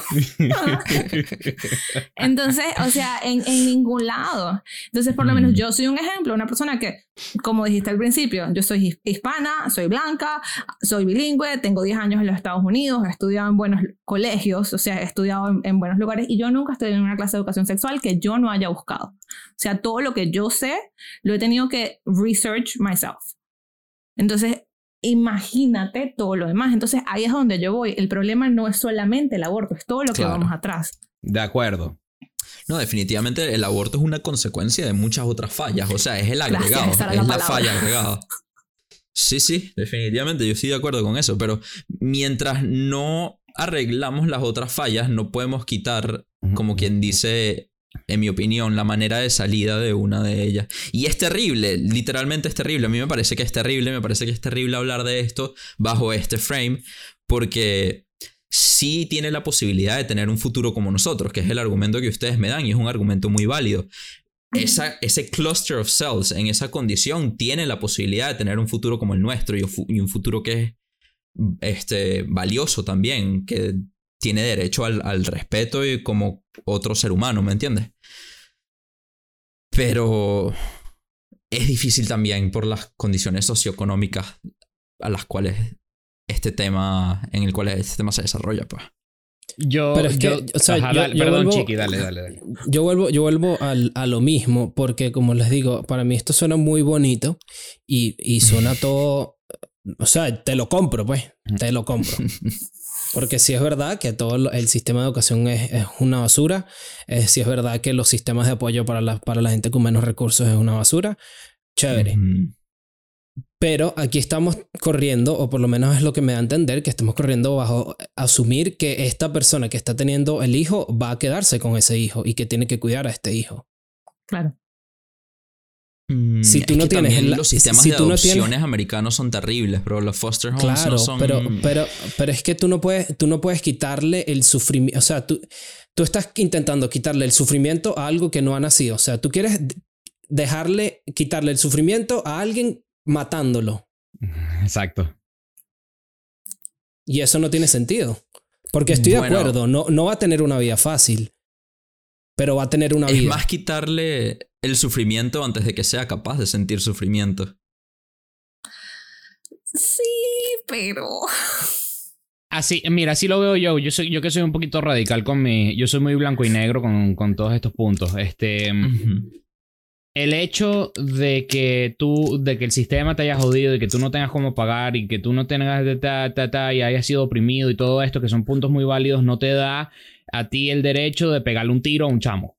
[SPEAKER 3] Entonces, o sea, en, en, ningún lado. Entonces, por lo menos yo soy un ejemplo, una persona que, como dijiste al principio, yo soy hispana, soy blanca, soy bilingüe, tengo 10 años en los Estados Unidos, he estudiado en buenos colegios, o sea, he estudiado en, en buenos lugares y yo nunca estoy en una clase de educación sexual que yo no haya buscado. O sea, todo lo que yo sé lo he tenido que research myself. Entonces, imagínate todo lo demás. Entonces ahí es donde yo voy. El problema no es solamente el aborto, es todo lo que
[SPEAKER 4] Claro.
[SPEAKER 3] vamos atrás.
[SPEAKER 1] De acuerdo.
[SPEAKER 4] No, definitivamente el aborto es una consecuencia de muchas otras fallas. O sea, es el agregado, es
[SPEAKER 3] la
[SPEAKER 4] falla agregada. Sí, sí, definitivamente, yo estoy de acuerdo con eso, pero mientras no arreglamos las otras fallas, no podemos quitar, como quien dice, en mi opinión, la manera de salida de una de ellas. Y es terrible, literalmente es terrible. A mí me parece que es terrible, me parece que es terrible hablar de esto bajo este frame, porque sí tiene la posibilidad de tener un futuro como nosotros, que es el argumento que ustedes me dan y es un argumento muy válido. Esa, ese cluster of cells en esa condición tiene la posibilidad de tener un futuro como el nuestro y un, fu- y un futuro que es este, valioso también, que tiene derecho al, al respeto y como otro ser humano, ¿me entiendes? Pero es difícil también por las condiciones socioeconómicas a las cuales este tema, en el cual este tema se desarrolla, pues.
[SPEAKER 1] Yo,
[SPEAKER 2] Pero es que,
[SPEAKER 1] yo-
[SPEAKER 2] o sea,
[SPEAKER 1] Ajá,
[SPEAKER 2] yo-
[SPEAKER 1] dale,
[SPEAKER 2] yo
[SPEAKER 1] perdón,
[SPEAKER 2] vuelvo-
[SPEAKER 1] Chiqui, dale, dale, dale.
[SPEAKER 2] Yo vuelvo, yo vuelvo al- a lo mismo, porque como les digo, para mí esto suena muy bonito y, y suena todo. O sea, te lo compro, pues. Te lo compro. Porque si es verdad que todo lo- el sistema de educación es, es una basura, eh, si es verdad que los sistemas de apoyo para la, para la gente con menos recursos es una basura, chévere.
[SPEAKER 4] Ujú.
[SPEAKER 2] Pero aquí estamos corriendo, o por lo menos es lo que me da a entender, que estamos corriendo bajo asumir que esta persona que está teniendo el hijo va a quedarse con ese hijo y que tiene que cuidar a este hijo.
[SPEAKER 3] Claro.
[SPEAKER 4] Mm,
[SPEAKER 2] Si
[SPEAKER 4] es
[SPEAKER 2] tú no
[SPEAKER 4] que
[SPEAKER 2] tienes
[SPEAKER 4] también
[SPEAKER 2] la-
[SPEAKER 4] los sistemas
[SPEAKER 2] si
[SPEAKER 4] de
[SPEAKER 2] tú no
[SPEAKER 4] adopciones
[SPEAKER 2] tienes-
[SPEAKER 4] americanos son terribles, pero los foster homes
[SPEAKER 2] Claro,
[SPEAKER 4] no son...
[SPEAKER 2] pero, pero, pero es que tú no puedes, tú no puedes quitarle el sufrimiento. O sea, tú, tú estás intentando quitarle el sufrimiento a algo que no ha nacido. O sea, tú quieres dejarle, quitarle el sufrimiento a alguien matándolo.
[SPEAKER 1] Exacto.
[SPEAKER 2] Y eso no tiene sentido. Porque estoy de
[SPEAKER 4] Bueno.
[SPEAKER 2] acuerdo, no, no va a tener una vida fácil. Pero va a tener una
[SPEAKER 4] es
[SPEAKER 2] vida.
[SPEAKER 4] más quitarle el sufrimiento antes de que sea capaz de sentir sufrimiento.
[SPEAKER 3] Sí, pero.
[SPEAKER 1] Así, mira, así lo veo yo. Yo soy, yo que soy un poquito radical con mi. Yo soy muy blanco y negro con, con todos estos puntos. Este.
[SPEAKER 4] Ujú.
[SPEAKER 1] El hecho de que tú, de que el sistema te haya jodido y que tú no tengas cómo pagar y que tú no tengas de ta, ta, ta, y hayas sido oprimido y todo esto, que son puntos muy válidos, no te da a ti el derecho de pegarle un tiro a un chamo.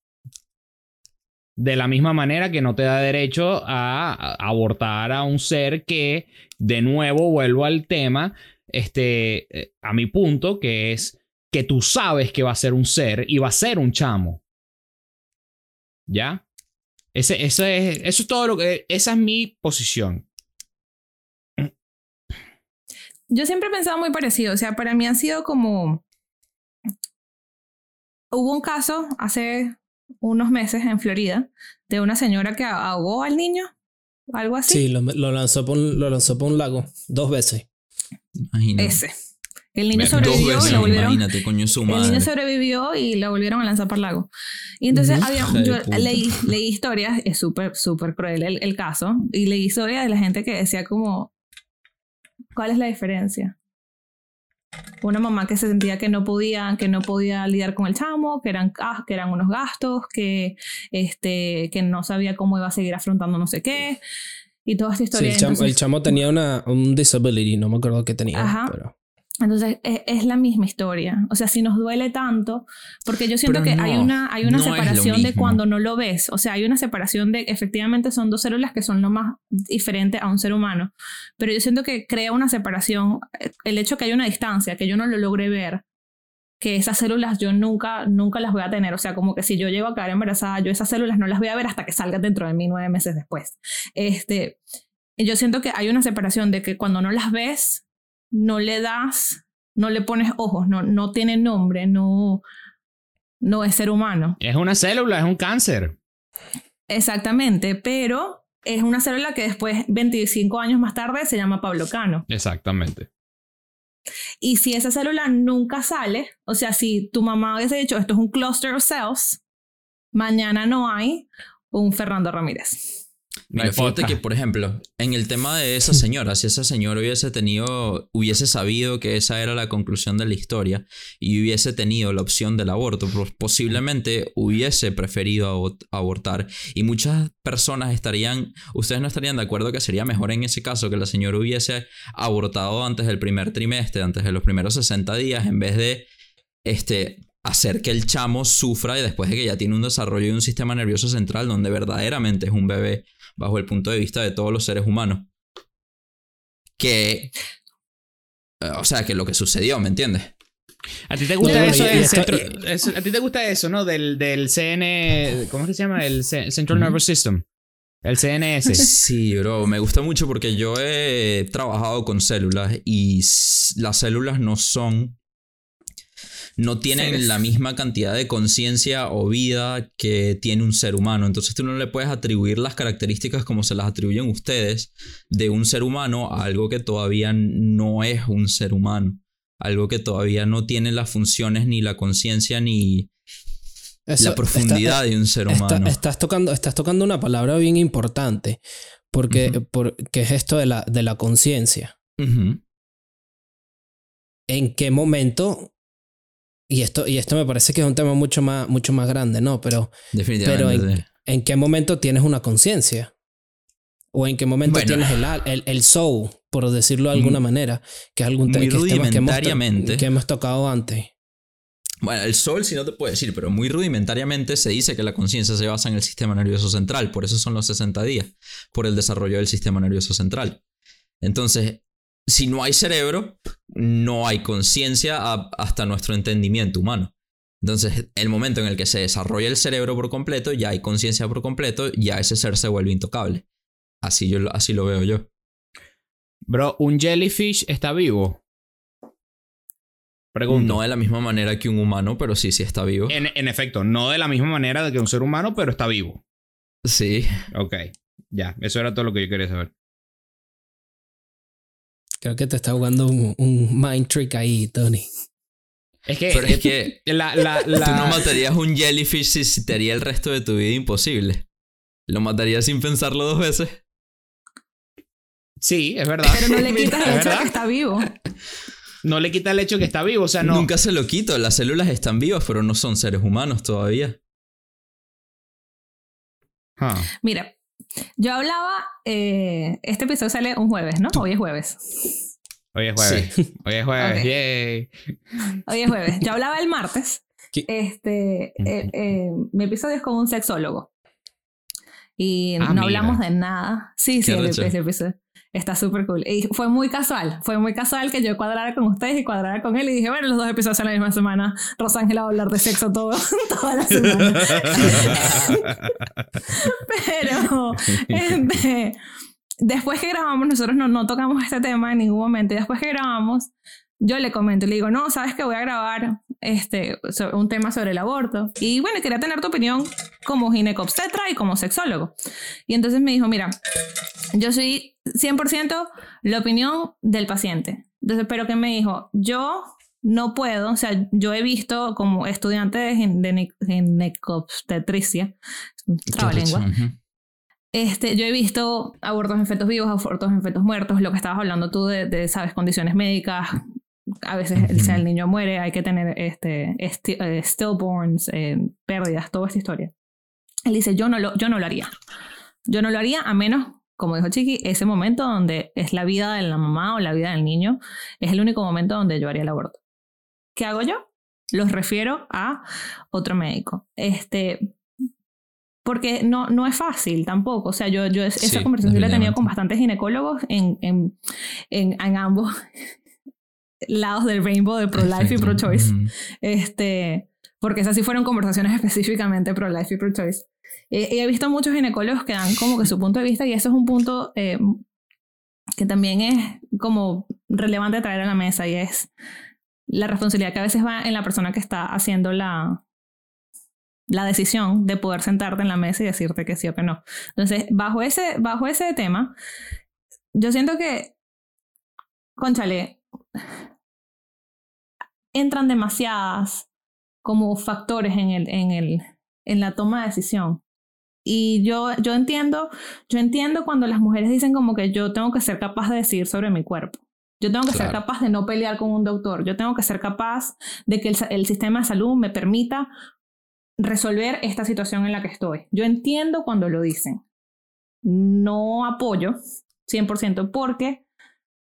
[SPEAKER 1] De la misma manera que no te da derecho a, a abortar a un ser que, de nuevo, vuelvo al tema, este, eh, a mi punto, que es que tú sabes que va a ser un ser y va a ser un chamo. ¿Ya? Ese, ese es, eso es todo lo que. Esa es mi posición.
[SPEAKER 3] Yo siempre he pensado muy parecido. O sea, para mí han sido como. Hubo un caso hace unos meses en Florida de una señora que ahogó al niño. Algo así.
[SPEAKER 2] Sí, lo, lo lanzó por un, lo lanzó por un lago dos veces.
[SPEAKER 4] Imagínate.
[SPEAKER 3] Ese. El niño sobrevivió
[SPEAKER 4] veces,
[SPEAKER 3] y lo volvieron.
[SPEAKER 4] imagínate, coño su
[SPEAKER 3] El niño
[SPEAKER 4] madre.
[SPEAKER 3] sobrevivió y lo volvieron a lanzar para el lago. Y entonces había, yo leí, leí historias, es súper, súper cruel el, el caso, y leí historias de la gente que decía como, ¿cuál es la diferencia? una mamá que se sentía que no podía, que no podía lidiar con el chamo, que eran, que eran unos gastos, que, este, que no sabía cómo iba a seguir afrontando no sé qué. Y toda esta historia.
[SPEAKER 2] el, chamo, tenía una, un disability, no me acuerdo qué tenía. Pero...
[SPEAKER 3] Entonces e, es, la misma historia. O sea, si nos duele tanto, porque yo siento que hay una, hay una separación de cuando no lo ves. O sea, hay una separación de efectivamente son dos células que son lo más diferente a un ser humano. Pero yo siento que crea una separación, eh, el hecho que hay una distancia, que yo no lo logré ver, que esas células yo nunca, nunca las voy a tener. O sea, como que si yo llego a caer embarazada, yo esas células no las voy a ver hasta que salgan dentro de mí nueve meses después. Este, yo siento que hay una separación de que cuando no las ves, no le das, no le pones ojos, no, no tiene nombre, no, no es ser humano.
[SPEAKER 1] Es una célula, es un cáncer.
[SPEAKER 3] Exactamente, pero es una célula que después, 25 años más tarde, se llama Pablo Cano.
[SPEAKER 1] Exactamente.
[SPEAKER 3] Y si esa célula nunca sale, o sea, si tu mamá hubiese dicho esto es un cluster of cells, mañana no hay un Fernando Ramírez.
[SPEAKER 4] Mira, fíjate que, por ejemplo, en el tema de esa señora, si esa señora hubiese tenido, hubiese sabido que esa era la conclusión de la historia y hubiese tenido la opción del aborto, pues posiblemente hubiese preferido abortar. Y muchas personas estarían, ustedes no estarían de acuerdo que sería mejor en ese caso que la señora hubiese abortado antes del primer trimestre, antes de los primeros 60 días, en vez de este, hacer que el chamo sufra y después de que ya tiene un desarrollo de un sistema nervioso central donde verdaderamente es un bebé bajo el punto de vista de todos los seres humanos. Que... Eh, o sea, que lo que sucedió, ¿me entiendes?
[SPEAKER 1] ¿A ti te gusta eso del centro, ¿A ti te gusta eso, no? Del, del CN... ¿Cómo es que se llama? El Central Nervous System. El CNS.
[SPEAKER 4] Sí, bro, me gusta mucho porque yo he trabajado con células y las células no son no tienen la misma cantidad de conciencia o vida que tiene un ser humano. Entonces tú no le puedes atribuir las características como se las atribuyen ustedes de un ser humano a algo que todavía no es un ser humano. Algo que todavía no tiene las funciones ni la conciencia ni la profundidad de un ser humano.
[SPEAKER 2] estás, tocando, estás tocando una palabra bien importante. Porque, es esto de la, de la conciencia. ¿En qué momento y esto, y esto me parece que es un tema mucho más, mucho más grande, ¿no? Pero, pero en, qué momento tienes una conciencia? ¿O en qué momento tienes el, el, el, soul, por decirlo de alguna mm, manera? Que es algún tema que que hemos tocado antes.
[SPEAKER 4] Bueno, el soul sí no te puedo decir, pero muy rudimentariamente se dice que la conciencia se basa en el sistema nervioso central, por eso son los 60 días, por el desarrollo del sistema nervioso central. Entonces, si no hay cerebro, no hay conciencia hasta nuestro entendimiento humano. Entonces, el momento en el que se desarrolla el cerebro por completo, ya hay conciencia por completo, ya ese ser se vuelve intocable. Así, yo, así lo veo yo.
[SPEAKER 1] Bro, ¿un jellyfish está vivo?
[SPEAKER 4] Pregunto. No de la misma manera que un humano, pero sí, sí está vivo.
[SPEAKER 1] En, en efecto, no de la misma manera que un ser humano, pero está vivo.
[SPEAKER 4] Sí.
[SPEAKER 1] Ok, ya, eso era todo lo que yo quería saber.
[SPEAKER 2] Creo que te está jugando un, mind trick ahí, Tony.
[SPEAKER 4] Es que, Pero es que la, la, tú no matarías un jellyfish si te haría el resto de tu vida imposible. Lo matarías sin pensarlo dos veces.
[SPEAKER 1] Sí, es verdad.
[SPEAKER 3] Pero no le quitas el hecho de que está vivo.
[SPEAKER 1] No le quita el hecho de que está vivo, o sea, no.
[SPEAKER 4] Nunca se lo quito. Las células están vivas, pero no son seres humanos todavía.
[SPEAKER 3] Mira, yo hablaba, eh, este episodio sale un jueves, ¿no? Hoy es jueves.
[SPEAKER 1] Hoy es jueves. Hoy es jueves. Yay.
[SPEAKER 3] Hoy es jueves. Yo hablaba el martes. Este, eh, eh, mi episodio es con un sexólogo. Y ah, no hablamos de nada. Sí, sí, el, episodio. Está súper cool. Y fue muy casual. Fue muy casual que yo cuadrara con ustedes y cuadrara con él. Y dije, bueno, los dos episodios en la misma semana. Rosángela va a hablar de sexo todo, toda la semana. Pero este, después que grabamos, nosotros no, no tocamos este tema en ningún momento. Y después que grabamos, yo le comento, le digo, no, sabes que voy a grabar este, un tema sobre el aborto. Y bueno, quería tener tu opinión como ginecobstetra y como sexólogo. Y entonces me dijo, mira, yo soy 100% la opinión del paciente. Entonces, pero que me dijo, yo no puedo, o sea, yo he visto como estudiante de, ginecobstetricia, lengua, este, yo he visto abortos en fetos vivos, abortos en fetos muertos, lo que estabas hablando tú de, de, sabes, condiciones médicas, a veces o sea, el niño muere, hay que tener este, eh, stillborns, eh, pérdidas, toda esta historia. Él dice, yo no, lo, yo no lo haría. Yo no lo haría a menos, como dijo Chiqui, ese momento donde es la vida de la mamá o la vida del niño, es el único momento donde yo haría el aborto. ¿Qué hago yo? Los refiero a otro médico. Este, porque no, no es fácil tampoco. O sea, yo, yo esa conversación la he tenido con bastantes ginecólogos en, en, en, ambos lados del rainbow de pro-life y pro-choice. Este, porque esas sí fueron conversaciones específicamente pro-life y pro-choice. he visto muchos ginecólogos que dan como que su punto de vista y eso es un punto eh, que también es como relevante traer a la mesa y es la responsabilidad que a veces va en la persona que está haciendo la, la decisión de poder sentarte en la mesa y decirte que sí o que no. Entonces, bajo ese, bajo ese tema, yo siento que, conchale, entran demasiadas como factores en, el, en, el, en la toma de decisión. Y yo, yo entiendo, yo entiendo cuando las mujeres dicen como que yo tengo que ser capaz de decir sobre mi cuerpo. Yo tengo que ser capaz de no pelear con un doctor. Yo tengo que ser capaz de que el, el, sistema de salud me permita resolver esta situación en la que estoy. Yo entiendo cuando lo dicen. No apoyo 100% porque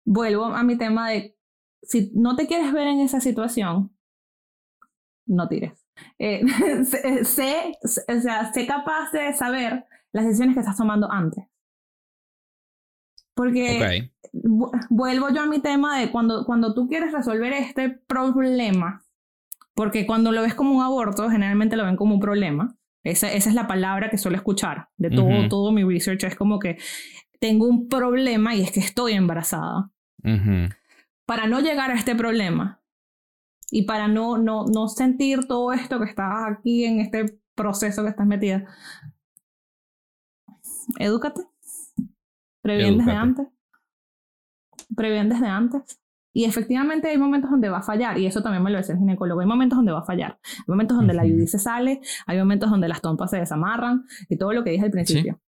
[SPEAKER 3] vuelvo a mi tema de si no te quieres ver en esa situación, no tires. Eh, sé, o sea, sé capaz de saber las decisiones que estás tomando antes. Porque vuelvo yo a mi tema de cuando, cuando tú quieres resolver este problema, porque cuando lo ves como un aborto, generalmente lo ven como un problema. Esa, esa es la palabra que suelo escuchar de todo, todo mi research. Es como que tengo un problema y es que estoy embarazada. Para no llegar a este problema y para no, no, no sentir todo esto que estás aquí en este proceso que estás metida, edúcate. Previen desde antes. Previen desde antes. Y efectivamente hay momentos donde va a fallar, y eso también me lo dice el ginecólogo, hay momentos donde va a fallar, hay momentos donde la UDI se sale, hay momentos donde las trompas se desamarran, y todo lo que dije al principio.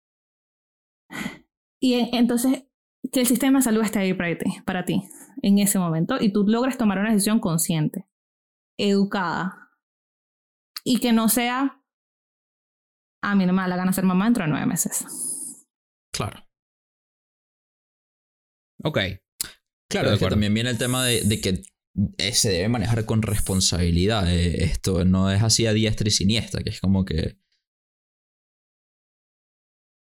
[SPEAKER 3] Y entonces, que el sistema de salud esté ahí para ti, para ti, en ese momento, y tú logres tomar una decisión consciente, educada, y que no sea, a mí no me da la gana ser mamá dentro de nueve meses.
[SPEAKER 1] Claro. Ok,
[SPEAKER 4] Claro, que también viene el tema de, que eh, se debe manejar con responsabilidad. Eh, esto no es así a diestra y siniestra, que es como que.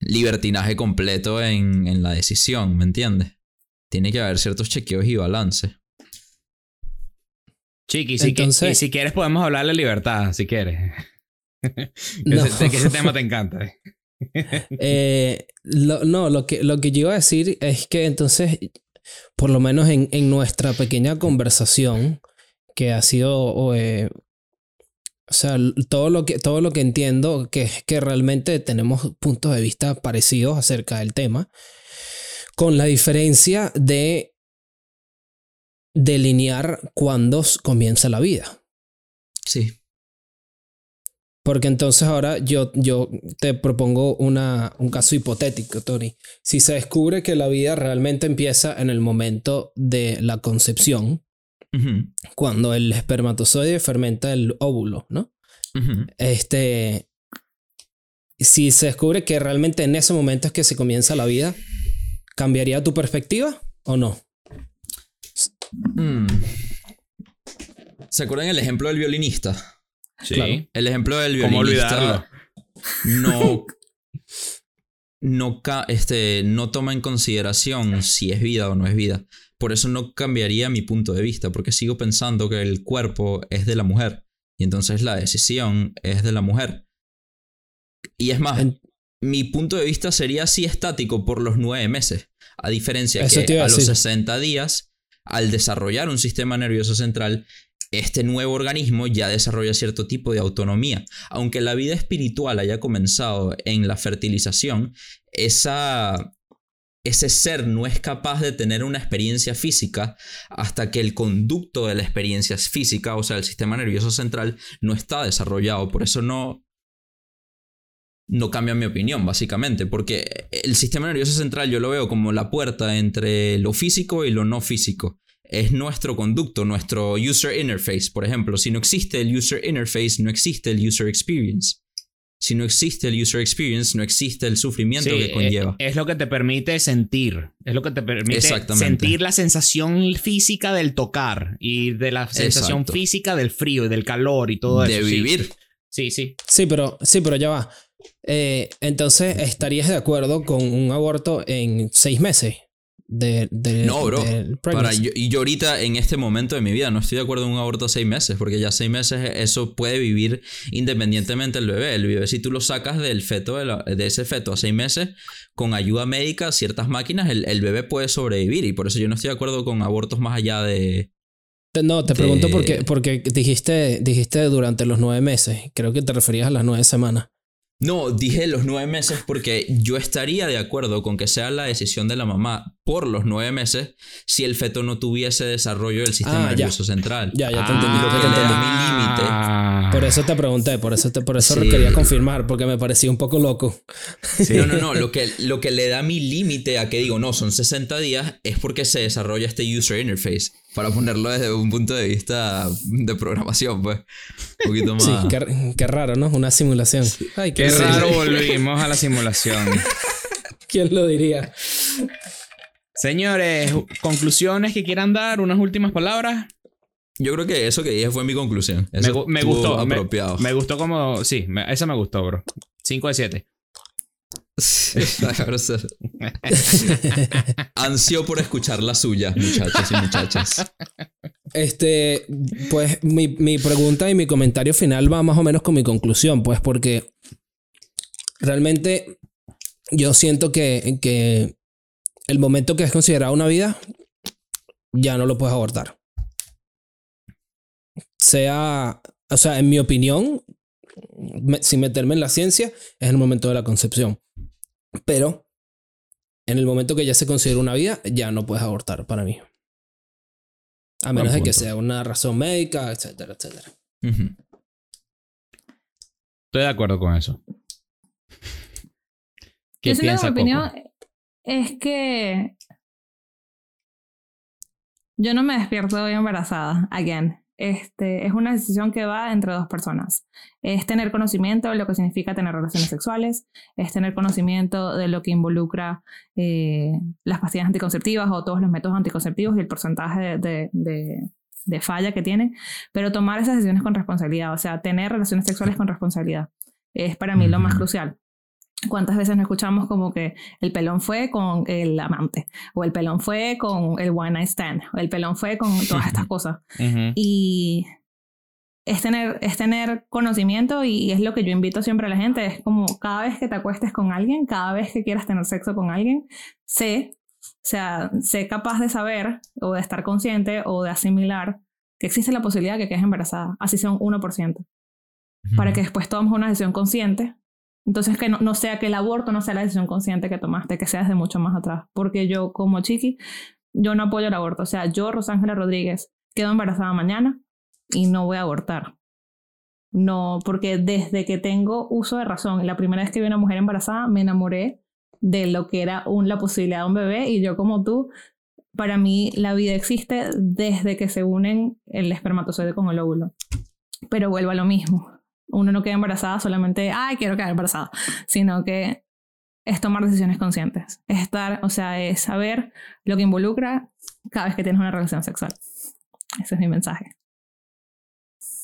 [SPEAKER 4] Libertinaje completo en, la decisión, ¿me entiendes? Tiene que haber ciertos chequeos y balance.
[SPEAKER 1] Chiqui, si, Entonces, si quieres podemos hablar de libertad, si quieres. no. ese, que ese tema te encanta.
[SPEAKER 2] Eh, no, lo que, lo que yo iba a decir es que entonces por lo menos en, en nuestra pequeña conversación, que ha sido, eh, o sea, todo lo, que, todo lo que entiendo, que es que realmente tenemos puntos de vista parecidos acerca del tema, con la diferencia de delinear cuándo comienza la vida.
[SPEAKER 4] Sí.
[SPEAKER 2] Porque entonces ahora yo, yo te propongo una, un caso hipotético, Tony. Si se descubre que la vida realmente empieza en el momento de la concepción, cuando el espermatozoide fermenta el óvulo, ¿no? Este. Si se descubre que realmente en ese momento es que se comienza la vida, ¿cambiaría tu perspectiva o no?
[SPEAKER 4] Mm. ¿Se acuerdan el ejemplo del violinista?
[SPEAKER 1] Sí.
[SPEAKER 4] El ejemplo del violinista no, no, este, no toma en consideración si es vida o no es vida. Por eso no cambiaría mi punto de vista, porque sigo pensando que el cuerpo es de la mujer y entonces la decisión es de la mujer. Y es más, mi punto de vista sería así estático por los nueve meses, a diferencia que a los 60 días, al desarrollar un sistema nervioso central, este nuevo organismo ya desarrolla cierto tipo de autonomía. Aunque la vida espiritual haya comenzado en la fertilización, esa, ese ser no es capaz de tener una experiencia física hasta que el conducto de la experiencia física, o sea, el sistema nervioso central, no está desarrollado. Por eso no, no cambia mi opinión, básicamente, porque el sistema nervioso central yo lo veo como la puerta entre lo físico y lo no físico es nuestro conducto, nuestro user interface, por ejemplo. Si no existe el user interface, no existe el user experience. Si no existe el user experience, no existe el sufrimiento
[SPEAKER 1] Sí,
[SPEAKER 4] que conlleva.
[SPEAKER 1] Es, lo que te permite sentir. Es lo que te permite sentir la sensación física del tocar y de la sensación
[SPEAKER 4] Exacto.
[SPEAKER 1] física del frío y del calor y todo
[SPEAKER 4] de
[SPEAKER 1] eso. sí.
[SPEAKER 4] vivir.
[SPEAKER 1] Sí, sí.
[SPEAKER 2] Sí, pero, sí, pero ya va. Eh, entonces, ¿estarías de acuerdo con un aborto en seis meses? De, de-
[SPEAKER 4] No, bro.
[SPEAKER 2] del
[SPEAKER 4] Para, yo, y yo ahorita, en este momento de mi vida, no estoy de acuerdo en un aborto a seis meses, porque ya seis meses eso puede vivir independientemente del bebé. El bebé, si tú lo sacas del feto, de, la- de ese feto a seis meses, con ayuda médica, ciertas máquinas, el, el bebé puede sobrevivir. Y por eso yo no estoy de acuerdo con abortos más allá de...
[SPEAKER 2] No, te pregunto porque, porque dijiste, dijiste durante los nueve meses. Creo que te referías a las nueve semanas.
[SPEAKER 4] No, dije los nueve meses porque yo estaría de acuerdo con que sea la decisión de la mamá por los nueve meses si el feto no tuviese desarrollo del sistema
[SPEAKER 2] Ah, ya.
[SPEAKER 4] nervioso central.
[SPEAKER 2] Ya, ya te
[SPEAKER 1] Ah,
[SPEAKER 2] entendí.
[SPEAKER 4] lo
[SPEAKER 2] ya
[SPEAKER 4] que
[SPEAKER 2] te entendí.
[SPEAKER 4] mi límite.
[SPEAKER 1] Ah.
[SPEAKER 2] Por eso te pregunté, por eso, te, por eso
[SPEAKER 4] Sí.
[SPEAKER 2] quería confirmar, porque me parecía un poco loco.
[SPEAKER 1] Sí.
[SPEAKER 4] No, no, no. Lo que, lo que le da mi límite a que digo, no, son 60 días, es porque se desarrolla este user interface. Para ponerlo desde un punto de vista de programación, pues. Un poquito más.
[SPEAKER 2] Sí, qué, qué raro, ¿no? Una simulación. Ay, qué,
[SPEAKER 1] Qué
[SPEAKER 2] raro.
[SPEAKER 1] volvimos a la simulación.
[SPEAKER 2] ¿Quién lo diría?
[SPEAKER 1] Señores, conclusiones que quieran dar, unas últimas palabras.
[SPEAKER 4] Yo creo que eso que dije fue mi conclusión.
[SPEAKER 1] Me,
[SPEAKER 4] Eso
[SPEAKER 1] gustó. me-
[SPEAKER 4] Apropiado.
[SPEAKER 1] Me, gustó como. Sí, me- eso me gustó, bro. 5 de 7.
[SPEAKER 4] Ansio por escuchar la suya, muchachos y muchachas.
[SPEAKER 2] Este, pues mi, mi pregunta y mi comentario final va más o menos con mi conclusión, pues porque realmente yo siento que, que el momento que es considerado una vida ya no lo puedes abortar. Sea, o sea, en mi opinión, me- sin meterme en la ciencia, es el momento de la concepción. Pero en el momento que ya se considera una vida, ya no puedes abortar para mí. A menos de que sea una razón médica, etcétera, etcétera.
[SPEAKER 1] Estoy de acuerdo con eso. ¿Qué
[SPEAKER 3] Yo
[SPEAKER 1] piensa
[SPEAKER 3] mi opinión
[SPEAKER 1] Coco?
[SPEAKER 3] es que yo no me despierto hoy embarazada, again. Este, es una decisión que va entre dos personas. Es tener conocimiento de lo que significa tener relaciones sexuales, es tener conocimiento de lo que involucra eh, las pastillas anticonceptivas o todos los métodos anticonceptivos y el porcentaje de, de- de- falla que tienen, pero tomar esas decisiones con responsabilidad, o sea, tener relaciones sexuales con responsabilidad, es para mí lo más crucial. ¿Cuántas veces no escuchamos como que el pelón fue con el amante? O el pelón fue con el one night stand. O el pelón fue con todas estas cosas. Y es tener, es tener conocimiento y es lo que yo invito siempre a la gente. Es como cada vez que te acuestes con alguien, cada vez que quieras tener sexo con alguien, sé, o sea, sé capaz de saber o de estar consciente o de asimilar que existe la posibilidad de que quedes embarazada, así sea un 1%, para que después tomes una decisión consciente. Entonces, que no, no sea que el aborto no sea la decisión consciente que tomaste, que sea desde mucho más atrás. Porque yo, como chiqui, yo no apoyo el aborto. O sea, yo, Rosángela Rodríguez, quedo embarazada mañana y no voy a abortar. No, porque desde que tengo uso de razón, la primera vez que vi a una mujer embarazada, me enamoré de lo que era un, la posibilidad de un bebé y yo como tú, para mí la vida existe desde que se unen el espermatozoide con el óvulo. Pero vuelvo a lo mismo. Uno no queda embarazada solamente, ay, quiero quedar embarazada, sino que es tomar decisiones conscientes. Es estar, o sea, es saber lo que involucra cada vez que tienes una relación sexual. Ese es mi mensaje.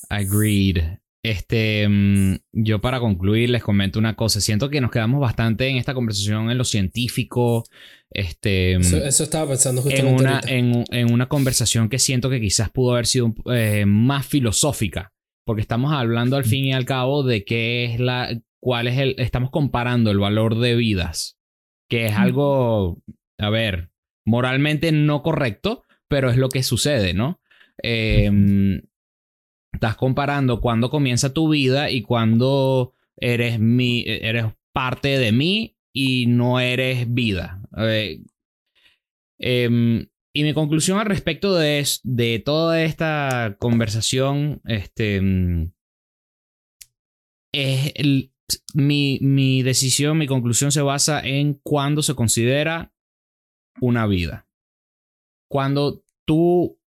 [SPEAKER 1] Agreed. Este, mm, yo para concluir les comento una cosa. Siento que nos quedamos bastante en esta conversación en lo científico, este, mm,
[SPEAKER 2] Eso, eso estaba pensando
[SPEAKER 1] en
[SPEAKER 2] justamente
[SPEAKER 1] una, en, en una conversación que siento que quizás pudo haber sido eh, más filosófica, porque estamos hablando al fin y al cabo de qué es la, cuál es el, estamos comparando el valor de vidas, que es algo, a ver, moralmente no correcto, pero es lo que sucede, ¿no? Eh, estás comparando cuándo comienza tu vida y cuándo eres mi, eres parte de mí y no eres vida. Em, y mi conclusión al respecto de, de toda esta conversación, este, mm, es mi, mi decisión, mi conclusión se basa en cuándo se considera una vida. Cuando tú,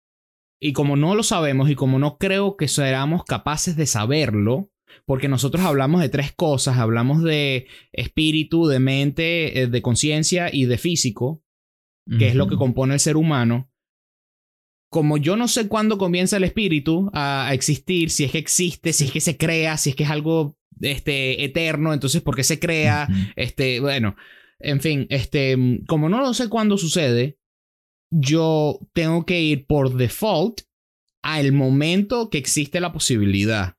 [SPEAKER 1] y como no lo sabemos y como no creo que seamos capaces de saberlo, porque nosotros hablamos de tres cosas, hablamos de espíritu, de mente, eh, de conciencia y de físico, que es lo que compone el ser humano. Como yo no sé cuándo comienza el espíritu a, a existir, si es que existe, si es que se crea, si es que es algo este, eterno, entonces ¿por qué se crea? Este, bueno, en fin, este, como no lo sé cuándo sucede, yo tengo que ir por default al momento que existe la posibilidad.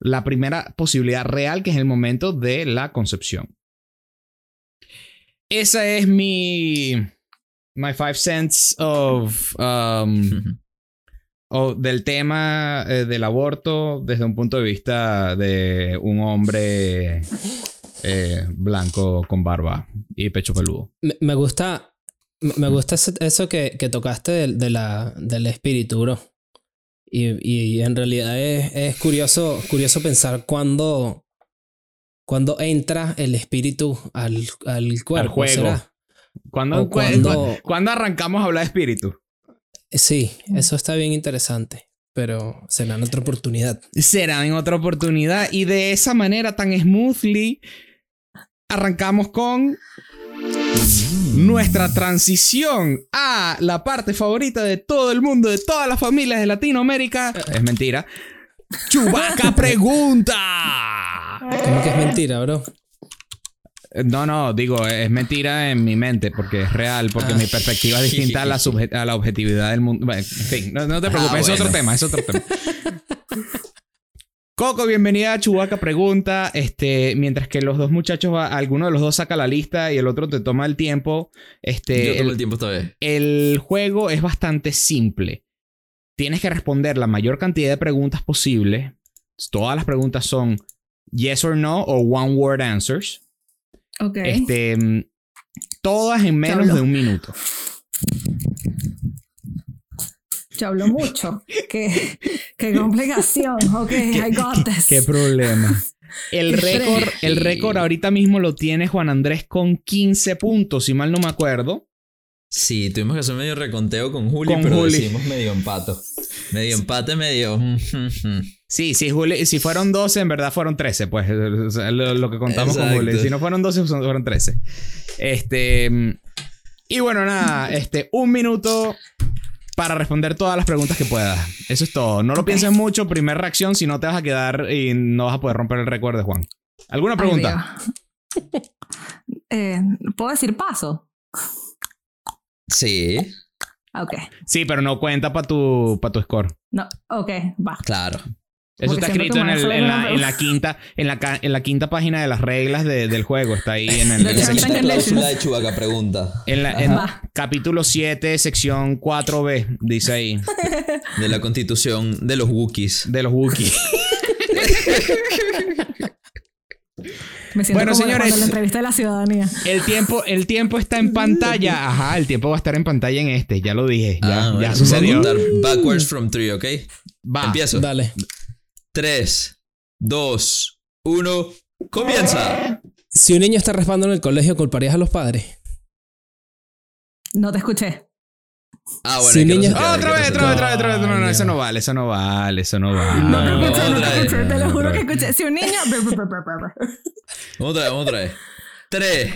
[SPEAKER 1] La primera posibilidad real, que es el momento de la concepción. Esa es mi. My five cents of. um, o del tema eh, del aborto desde un punto de vista de un hombre eh, blanco con barba y pecho peludo.
[SPEAKER 2] Me, me gusta, me gusta eso que, que tocaste del, de la, del espíritu, bro. Y, y en realidad es, es curioso, curioso pensar cuándo, cuándo entra el espíritu al, al cuerpo.
[SPEAKER 1] juego.
[SPEAKER 2] ¿será?
[SPEAKER 1] ¿Cuándo,
[SPEAKER 2] cuando-
[SPEAKER 1] cu- cuándo arrancamos a hablar de espíritu?
[SPEAKER 2] Sí, eso está bien interesante. Pero será en otra oportunidad.
[SPEAKER 1] Será en otra oportunidad y de esa manera tan smoothly arrancamos con nuestra transición a la parte favorita de todo el mundo, de todas las familias de Latinoamérica. Es mentira. Chubaca pregunta.
[SPEAKER 2] ¿Cómo que es mentira, bro?
[SPEAKER 1] No, no, digo, es mentira en mi mente porque es real, porque
[SPEAKER 2] Ah.
[SPEAKER 1] mi perspectiva es distinta a la, a la objetividad del mundo. Bueno, en fin, no, no te preocupes,
[SPEAKER 4] Ah,
[SPEAKER 1] es otro tema, es otro tema. Coco, bienvenida a Chubaca Pregunta. Este, mientras que los dos muchachos, va- alguno de los dos saca la lista y el otro te toma el tiempo. Este,
[SPEAKER 4] Yo tomo
[SPEAKER 1] el-
[SPEAKER 4] el tiempo esta vez.
[SPEAKER 1] el juego es bastante simple. Tienes que responder la mayor cantidad de preguntas posible. Todas las preguntas son yes or no o one word answers.
[SPEAKER 3] Ok.
[SPEAKER 1] Este, mm, todas en menos de un minuto.
[SPEAKER 3] Yo hablo mucho. qué, qué complicación. Ok, I got this.
[SPEAKER 1] Qué problema. El récord, el récord ahorita mismo lo tiene Juan Andrés con 15 puntos, si mal no me acuerdo.
[SPEAKER 4] Sí, tuvimos que hacer medio reconteo con Juli,
[SPEAKER 1] Con
[SPEAKER 4] pero
[SPEAKER 1] Juli.
[SPEAKER 4] decidimos medio empato. Medio empate, medio.
[SPEAKER 1] Sí, sí, Juli- si fueron 12, en verdad fueron 13, pues lo, lo que contamos con. Juli. Si no fueron 12, son- fueron 13. Este. mm, Y bueno, nada, este, un minuto para responder todas las preguntas que puedas. Eso es todo. No lo pienses mucho, primera reacción, si no te vas a quedar y no vas a poder romper el récord de Juan. ¿Alguna pregunta?
[SPEAKER 3] Ay. Eh, ¿Puedo decir paso?
[SPEAKER 4] Sí,
[SPEAKER 3] Ok.
[SPEAKER 1] sí, pero no cuenta para tu, pa tu score.
[SPEAKER 3] No, ok, va.
[SPEAKER 4] claro.
[SPEAKER 1] Eso está escrito en, el- la,
[SPEAKER 3] una
[SPEAKER 1] en la quinta, en la, ca- en la quinta página de las reglas de- del juego. Está ahí en el, la
[SPEAKER 4] de Chubaca pregunta.
[SPEAKER 1] en la- en capítulo 7, sección 4B, dice ahí,
[SPEAKER 4] De la constitución de los Wookiees.
[SPEAKER 1] de los Wookiees.
[SPEAKER 3] Me siento
[SPEAKER 1] Bueno,
[SPEAKER 3] como
[SPEAKER 1] señores.
[SPEAKER 3] la entrevista de la ciudadanía.
[SPEAKER 1] El tiempo, el tiempo está en pantalla. Ajá, el tiempo va a estar en pantalla en este. Ya lo dije. Ya,
[SPEAKER 4] Ah, bueno,
[SPEAKER 1] ya
[SPEAKER 4] voy a
[SPEAKER 1] sucedió.
[SPEAKER 4] contar backwards from three, ¿ok?
[SPEAKER 1] Va.
[SPEAKER 4] Empiezo.
[SPEAKER 2] Dale.
[SPEAKER 4] 3, 2, 1, comienza.
[SPEAKER 2] Si un niño está raspando en el colegio, ¿culparías a los padres?
[SPEAKER 3] No te escuché.
[SPEAKER 4] Ah, bueno,
[SPEAKER 2] Si
[SPEAKER 1] Ah,
[SPEAKER 4] hay que
[SPEAKER 1] otra vez, otra vez, otra vez, otra vez. No, no, eso no vale, eso no vale, eso no vale.
[SPEAKER 3] No,
[SPEAKER 4] No,
[SPEAKER 3] te escuché, no
[SPEAKER 4] otra
[SPEAKER 3] te
[SPEAKER 4] vez.
[SPEAKER 3] escuché. Te lo juro
[SPEAKER 1] Otra
[SPEAKER 3] que escuché. Si un niño.
[SPEAKER 4] Otra vez, otra vez. 3,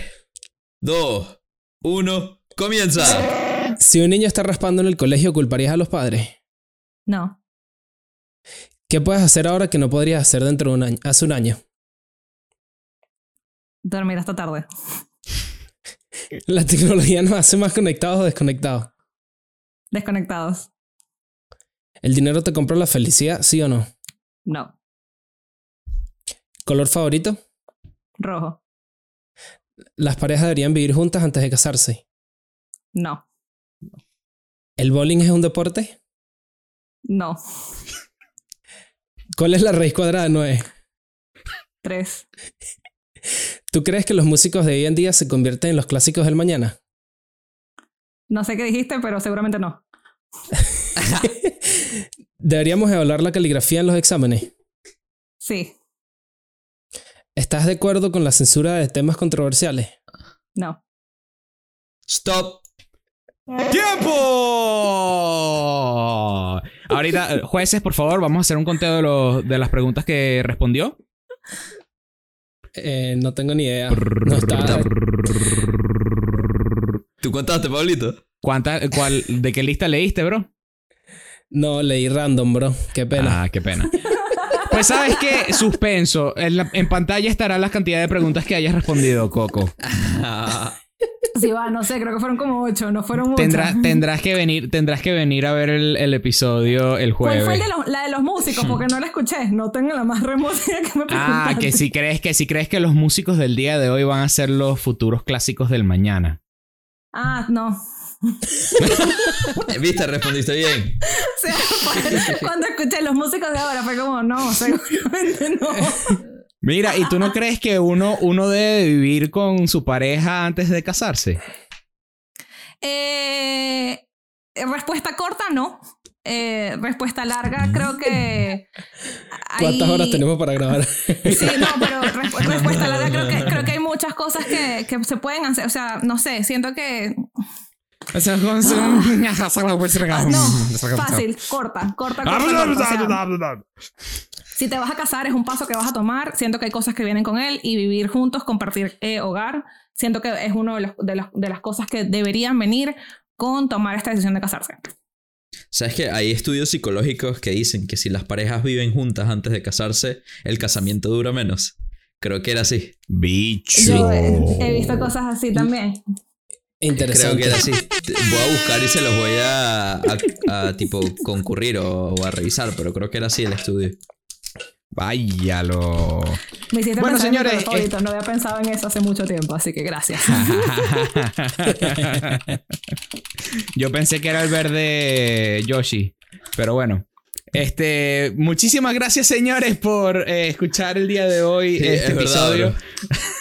[SPEAKER 4] 2, 1, comienza.
[SPEAKER 2] Si un niño está raspando en el colegio, ¿culparías a los padres?
[SPEAKER 3] No.
[SPEAKER 2] ¿Qué puedes hacer ahora que no podrías hacer dentro de un año, hace un año?
[SPEAKER 3] Dormir hasta tarde.
[SPEAKER 2] La tecnología nos hace más conectados o desconectados.
[SPEAKER 3] Desconectados.
[SPEAKER 2] ¿El dinero te compra la felicidad, sí o no?
[SPEAKER 3] No.
[SPEAKER 2] ¿Color favorito?
[SPEAKER 3] Rojo.
[SPEAKER 2] ¿Las parejas deberían vivir juntas antes de casarse?
[SPEAKER 3] No.
[SPEAKER 2] ¿El bowling es un deporte?
[SPEAKER 3] No.
[SPEAKER 2] ¿Cuál es la raíz cuadrada de 9?
[SPEAKER 3] Tres.
[SPEAKER 2] ¿Tú crees que los músicos de hoy en día se convierten en los clásicos del mañana?
[SPEAKER 3] No sé qué dijiste, pero seguramente no.
[SPEAKER 2] ¿Deberíamos evaluar la caligrafía en los exámenes?
[SPEAKER 3] Sí.
[SPEAKER 2] ¿Estás de acuerdo con la censura de temas controversiales?
[SPEAKER 3] No.
[SPEAKER 4] Stop.
[SPEAKER 1] ¡Tiempo! Ahorita, eh, jueces, por favor, vamos a hacer un conteo de, los- de las preguntas que respondió.
[SPEAKER 2] Eh, no tengo ni idea. No está-
[SPEAKER 4] ¿Tú contaste, Pablito?
[SPEAKER 1] ¿Cuánta, cuál, ¿De qué lista leíste, bro?
[SPEAKER 2] no, leí random, bro. Qué pena.
[SPEAKER 1] Ah, qué pena. Pues sabes qué, suspenso. En, la- en pantalla estará la cantidad de preguntas que hayas respondido, Coco.
[SPEAKER 3] Sí, va, no sé, creo que fueron como ocho, no fueron
[SPEAKER 1] tendrás que venir, tendrás que venir a ver el, el episodio el
[SPEAKER 3] ¿Cuál
[SPEAKER 1] jueves.
[SPEAKER 3] fue el de los- la de los músicos? Porque no la escuché. No tengo la más remota idea que me
[SPEAKER 1] Ah, que si crees que si crees que los músicos del día de hoy van a ser los futuros clásicos del mañana.
[SPEAKER 3] Ah, no.
[SPEAKER 4] ¿Viste? Respondiste bien.
[SPEAKER 3] O sea, fue- cuando escuché los músicos de ahora fue como, no, seguramente no.
[SPEAKER 1] Mira, ¿y tú no crees que uno, uno debe vivir con su pareja antes de casarse?
[SPEAKER 3] Eh, respuesta corta, no. Eh, respuesta larga, creo que.
[SPEAKER 2] ¿Cuántas
[SPEAKER 3] hay-
[SPEAKER 2] horas tenemos para grabar?
[SPEAKER 3] Sí, no, pero respu- respuesta larga, creo que, creo que hay muchas cosas que, que se pueden hacer. O sea, no sé, siento que. Ah, no, fácil, corta, corta, corta. corta, o sea, si te vas a casar es un paso que vas a tomar. Siento que hay cosas que vienen con él y vivir juntos, compartir eh, hogar. Siento que es una de, los- de, los- de las cosas que deberían venir con tomar esta decisión de casarse.
[SPEAKER 4] ¿Sabes que hay estudios psicológicos que dicen que si las parejas viven juntas antes de casarse, el casamiento dura menos? Creo que era así.
[SPEAKER 1] Bicho.
[SPEAKER 3] Yo he visto cosas así también.
[SPEAKER 4] Creo
[SPEAKER 2] Interesante.
[SPEAKER 4] que era así. Voy a buscar y se los voy a, a- a, tipo concurrir o, o a revisar, pero creo que era así el estudio.
[SPEAKER 1] Váyalo.
[SPEAKER 3] Me hiciste
[SPEAKER 1] Bueno,
[SPEAKER 3] en
[SPEAKER 1] señores.
[SPEAKER 3] No había pensado en eso hace mucho tiempo, así que gracias.
[SPEAKER 1] Yo pensé que era el verde Yoshi, pero bueno. Este, muchísimas gracias, señores, por eh, escuchar el día de hoy
[SPEAKER 4] Sí,
[SPEAKER 1] este
[SPEAKER 4] es verdad,
[SPEAKER 1] episodio.
[SPEAKER 4] bro.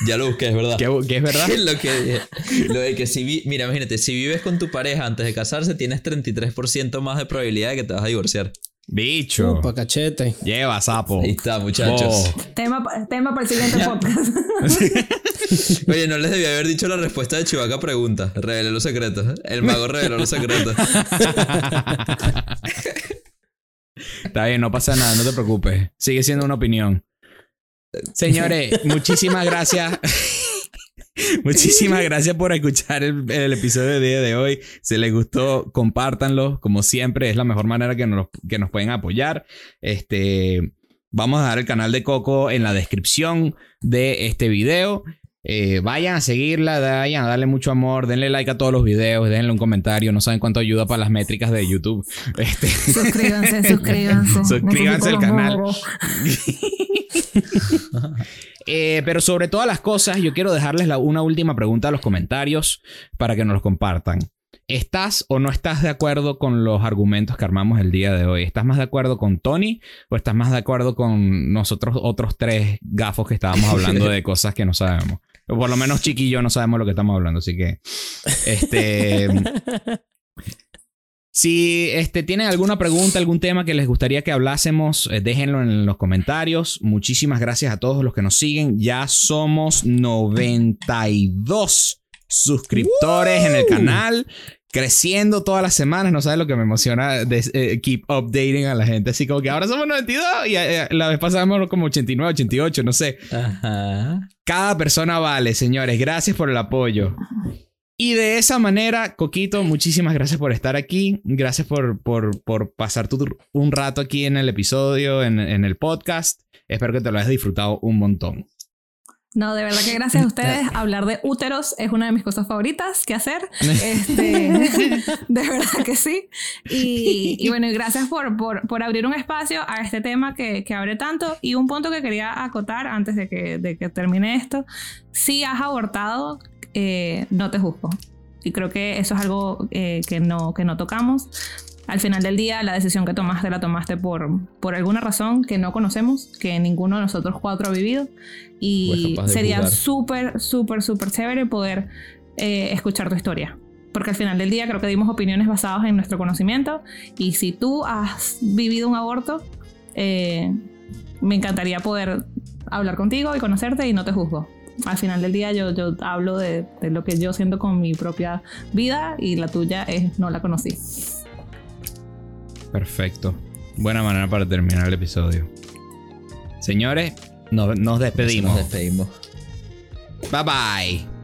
[SPEAKER 4] Ya lo busqué, es verdad.
[SPEAKER 1] que, que es verdad.
[SPEAKER 4] lo que. Lo de que si vi- mira, imagínate, si vives con tu pareja antes de casarse, tienes 33% más de probabilidad de que te vas a divorciar.
[SPEAKER 1] Bicho.
[SPEAKER 2] Upa, cachete.
[SPEAKER 1] Lleva, sapo.
[SPEAKER 4] Ahí está, muchachos.
[SPEAKER 1] Bo.
[SPEAKER 3] tema, tema para el siguiente podcast.
[SPEAKER 4] Oye, no les debía haber dicho la respuesta de Chivaca pregunta. Revelé los secretos. El mago reveló los secretos.
[SPEAKER 1] Está bien, no pasa nada, no te preocupes. Sigue siendo una opinión. Señores, muchísimas gracias. muchísimas gracias por escuchar el, episodio día de hoy. Si les gustó, compártanlo. Como siempre, es la mejor manera que nos, que nos pueden apoyar. Este, vamos a dejar el canal de Coco en la descripción de este video. Eh, vayan a seguirla, vayan a darle mucho amor, denle like a todos los videos, denle un comentario. No saben cuánto ayuda para las métricas de YouTube. Este,
[SPEAKER 3] suscríbanse, suscríbanse.
[SPEAKER 1] Suscríbanse al canal. Eh, pero sobre todas las cosas, yo quiero dejarles la- una última pregunta a los comentarios para que nos los compartan. ¿Estás o no estás de acuerdo con los argumentos que armamos el día de hoy? ¿Estás más de acuerdo con Tony o estás más de acuerdo con nosotros otros tres gafos que estábamos hablando de cosas que no sabemos? O por lo menos Chiqui y yo no sabemos lo que estamos hablando, así que este si este, tienen alguna pregunta, algún tema que les gustaría que hablásemos, eh, déjenlo en los comentarios. Muchísimas gracias a todos los que nos siguen. Ya somos 92 suscriptores en el canal. Creciendo todas las semanas, no sabes lo que me emociona de, eh, keep updating a la gente. Así como que ahora somos 92 y eh, la vez pasada como 89, 88, no sé.
[SPEAKER 4] Ajá.
[SPEAKER 1] Cada persona vale, señores. Gracias por el apoyo. Y de esa manera, Coquito, muchísimas gracias por estar aquí. Gracias por, por, por pasar tu, un rato aquí en el episodio, en, en el podcast. Espero que te lo hayas disfrutado un montón.
[SPEAKER 3] No, de verdad que gracias a ustedes. Hablar de úteros es una de mis cosas favoritas que hacer. Este, de verdad que sí. Y, y bueno, y gracias por, por, por abrir un espacio a este tema que, que abre tanto. Y un punto que quería acotar antes de que, de que termine esto. Si has abortado, eh, no te juzgo. Y creo que eso es algo eh, que, no, que no tocamos. Al final del día, la decisión que tomaste la tomaste por, por alguna razón que no conocemos, que ninguno de nosotros cuatro ha vivido. Y sería súper, súper, súper chévere poder eh, escuchar tu historia. Porque al final del día creo que dimos opiniones basadas en nuestro conocimiento. Y si tú has vivido un aborto, eh, me encantaría poder hablar contigo y conocerte y no te juzgo. al final del día yo, yo hablo de, de lo que yo siento con mi propia vida y la tuya es no la conocí.
[SPEAKER 1] Perfecto. Buena manera para terminar el episodio. Señores, nos, nos despedimos.
[SPEAKER 4] Nos despedimos.
[SPEAKER 1] Bye bye.